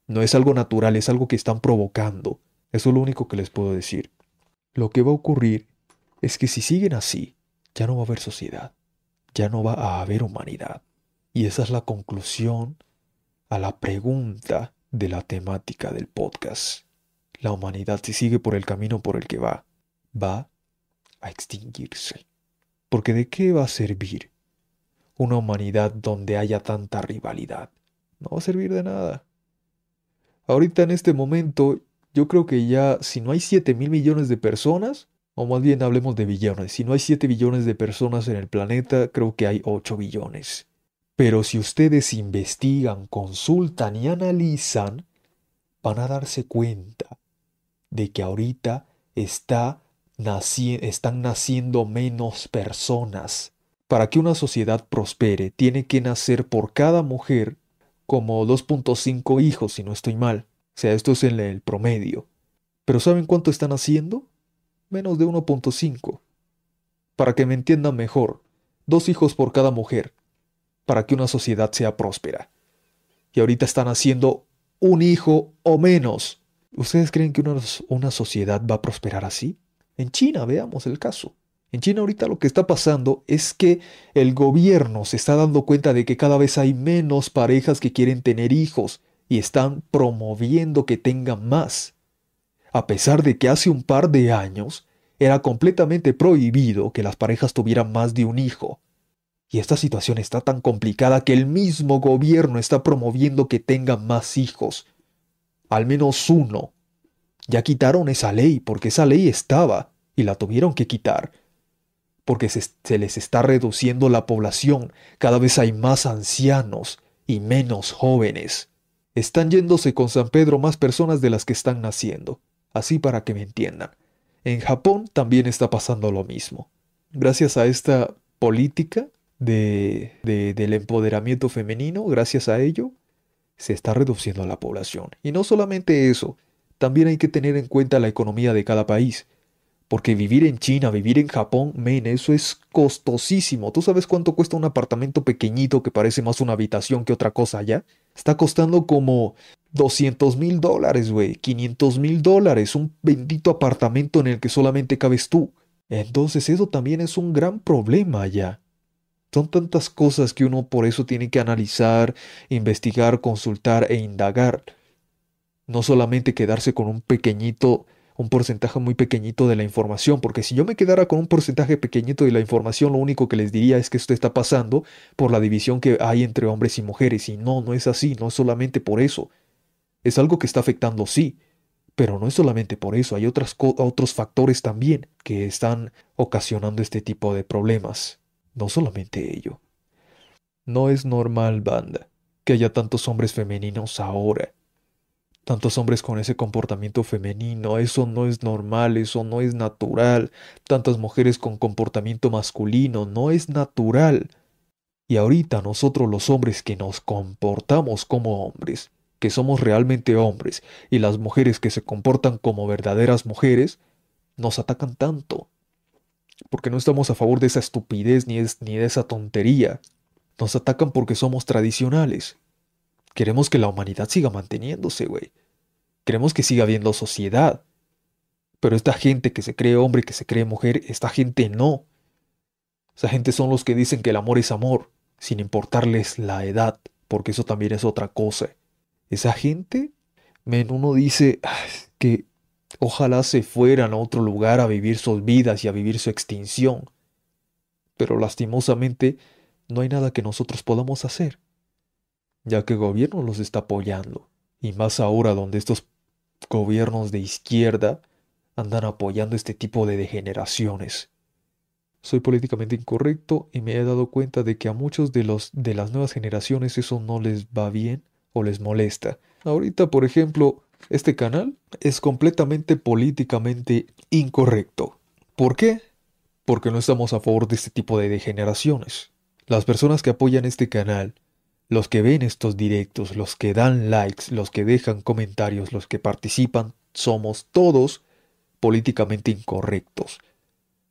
No es algo natural, es algo que están provocando. Eso es lo único que les puedo decir. Lo que va a ocurrir es que si siguen así, ya no va a haber sociedad, ya no va a haber humanidad. Y esa es la conclusión a la pregunta de la temática del podcast. La humanidad, si sigue por el camino por el que va, va a extinguirse. Porque ¿de qué va a servir una humanidad donde haya tanta rivalidad? No va a servir de nada. Ahorita en este momento yo creo que ya, si no hay 7 mil millones de personas, o más bien hablemos de billones, si no hay 7 billones de personas en el planeta, creo que hay 8 billones. Pero si ustedes investigan, consultan y analizan, van a darse cuenta de que ahorita está están naciendo menos personas. Para que una sociedad prospere, tiene que nacer por cada mujer como 2.5 hijos, si no estoy mal. O sea, esto es en el promedio. Pero ¿saben cuánto están haciendo? Menos de 1.5. Para que me entiendan mejor, dos hijos por cada mujer, para que una sociedad sea próspera. Y ahorita están haciendo un hijo o menos. ¿Ustedes creen que una, una sociedad va a prosperar así? En China, veamos el caso. En China ahorita lo que está pasando es que el gobierno se está dando cuenta de que cada vez hay menos parejas que quieren tener hijos y están promoviendo que tengan más. A pesar de que hace un par de años era completamente prohibido que las parejas tuvieran más de un hijo. Y esta situación está tan complicada que el mismo gobierno está promoviendo que tengan más hijos. Al menos uno. Ya quitaron esa ley porque esa ley estaba y la tuvieron que quitar. Porque se, se les está reduciendo la población. Cada vez hay más ancianos y menos jóvenes. Están yéndose con San Pedro más personas de las que están naciendo. Así para que me entiendan. En Japón también está pasando lo mismo. Gracias a esta política de, del empoderamiento femenino, gracias a ello, se está reduciendo la población. Y no solamente eso, también hay que tener en cuenta la economía de cada país. Porque vivir en China, vivir en Japón, men, eso es costosísimo. ¿Tú sabes cuánto cuesta un apartamento pequeñito que parece más una habitación que otra cosa allá? Está costando como 200 mil dólares, güey, 500 mil dólares, un bendito apartamento en el que solamente cabes tú. Entonces eso también es un gran problema allá. Son tantas cosas que uno por eso tiene que analizar, investigar, consultar e indagar. No solamente quedarse con un pequeñito, un porcentaje muy pequeñito de la información, porque si yo me quedara con un porcentaje pequeñito de la información, lo único que les diría es que esto está pasando por la división que hay entre hombres y mujeres. Y no, no es así, no es solamente por eso. Es algo que está afectando, sí, pero no es solamente por eso, hay otras otros factores también que están ocasionando este tipo de problemas. No solamente ello. No es normal, banda, que haya tantos hombres femeninos ahora. Tantos hombres con ese comportamiento femenino, eso no es normal, eso no es natural. Tantas mujeres con comportamiento masculino, no es natural. Y ahorita nosotros los hombres que nos comportamos como hombres, que somos realmente hombres y las mujeres que se comportan como verdaderas mujeres, nos atacan tanto. Porque no estamos a favor de esa estupidez ni, ni de esa tontería. Nos atacan porque somos tradicionales. Queremos que la humanidad siga manteniéndose, güey. Queremos que siga habiendo sociedad. Pero esta gente que se cree hombre, que se cree mujer, esta gente no. Esa gente son los que dicen que el amor es amor, sin importarles la edad, porque eso también es otra cosa. Esa gente, men, uno dice que ojalá se fueran a otro lugar a vivir sus vidas y a vivir su extinción. Pero lastimosamente no hay nada que nosotros podamos hacer, ya que el gobierno los está apoyando, y más ahora donde estos gobiernos de izquierda andan apoyando este tipo de degeneraciones. Soy políticamente incorrecto y me he dado cuenta de que a muchos de los de las nuevas generaciones eso no les va bien o les molesta. Ahorita, por ejemplo, este canal es completamente políticamente incorrecto. ¿Por qué? Porque no estamos a favor de este tipo de degeneraciones. Las personas que apoyan este canal, los que ven estos directos, los que dan likes, los que dejan comentarios, los que participan, somos todos políticamente incorrectos.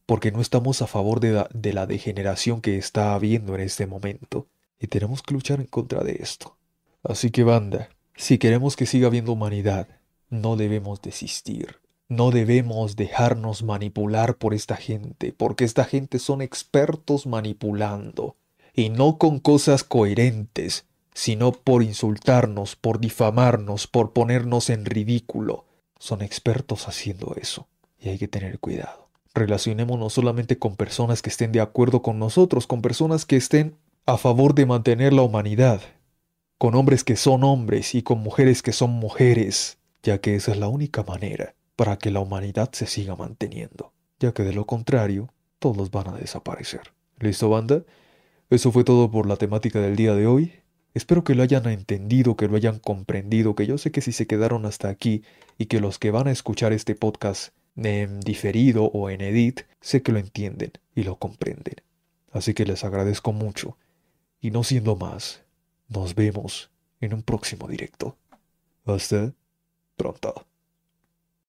Porque no estamos a favor de la, de la degeneración que está habiendo en este momento. Y tenemos que luchar en contra de esto. Así que banda, si queremos que siga habiendo humanidad, no debemos desistir. No debemos dejarnos manipular por esta gente, porque esta gente son expertos manipulando, y no con cosas coherentes, sino por insultarnos, por difamarnos, por ponernos en ridículo. Son expertos haciendo eso, y hay que tener cuidado. Relacionémonos solamente con personas que estén de acuerdo con nosotros, con personas que estén a favor de mantener la humanidad, con hombres que son hombres y con mujeres que son mujeres, ya que esa es la única manera para que la humanidad se siga manteniendo, ya que de lo contrario, todos van a desaparecer. ¿Listo, banda? Eso fue todo por la temática del día de hoy. Espero que lo hayan entendido, que lo hayan comprendido, que yo sé que si se quedaron hasta aquí y que los que van a escuchar este podcast en diferido o en edit, sé que lo entienden y lo comprenden. Así que les agradezco mucho. Y no siendo más, nos vemos en un próximo directo. Hasta pronto.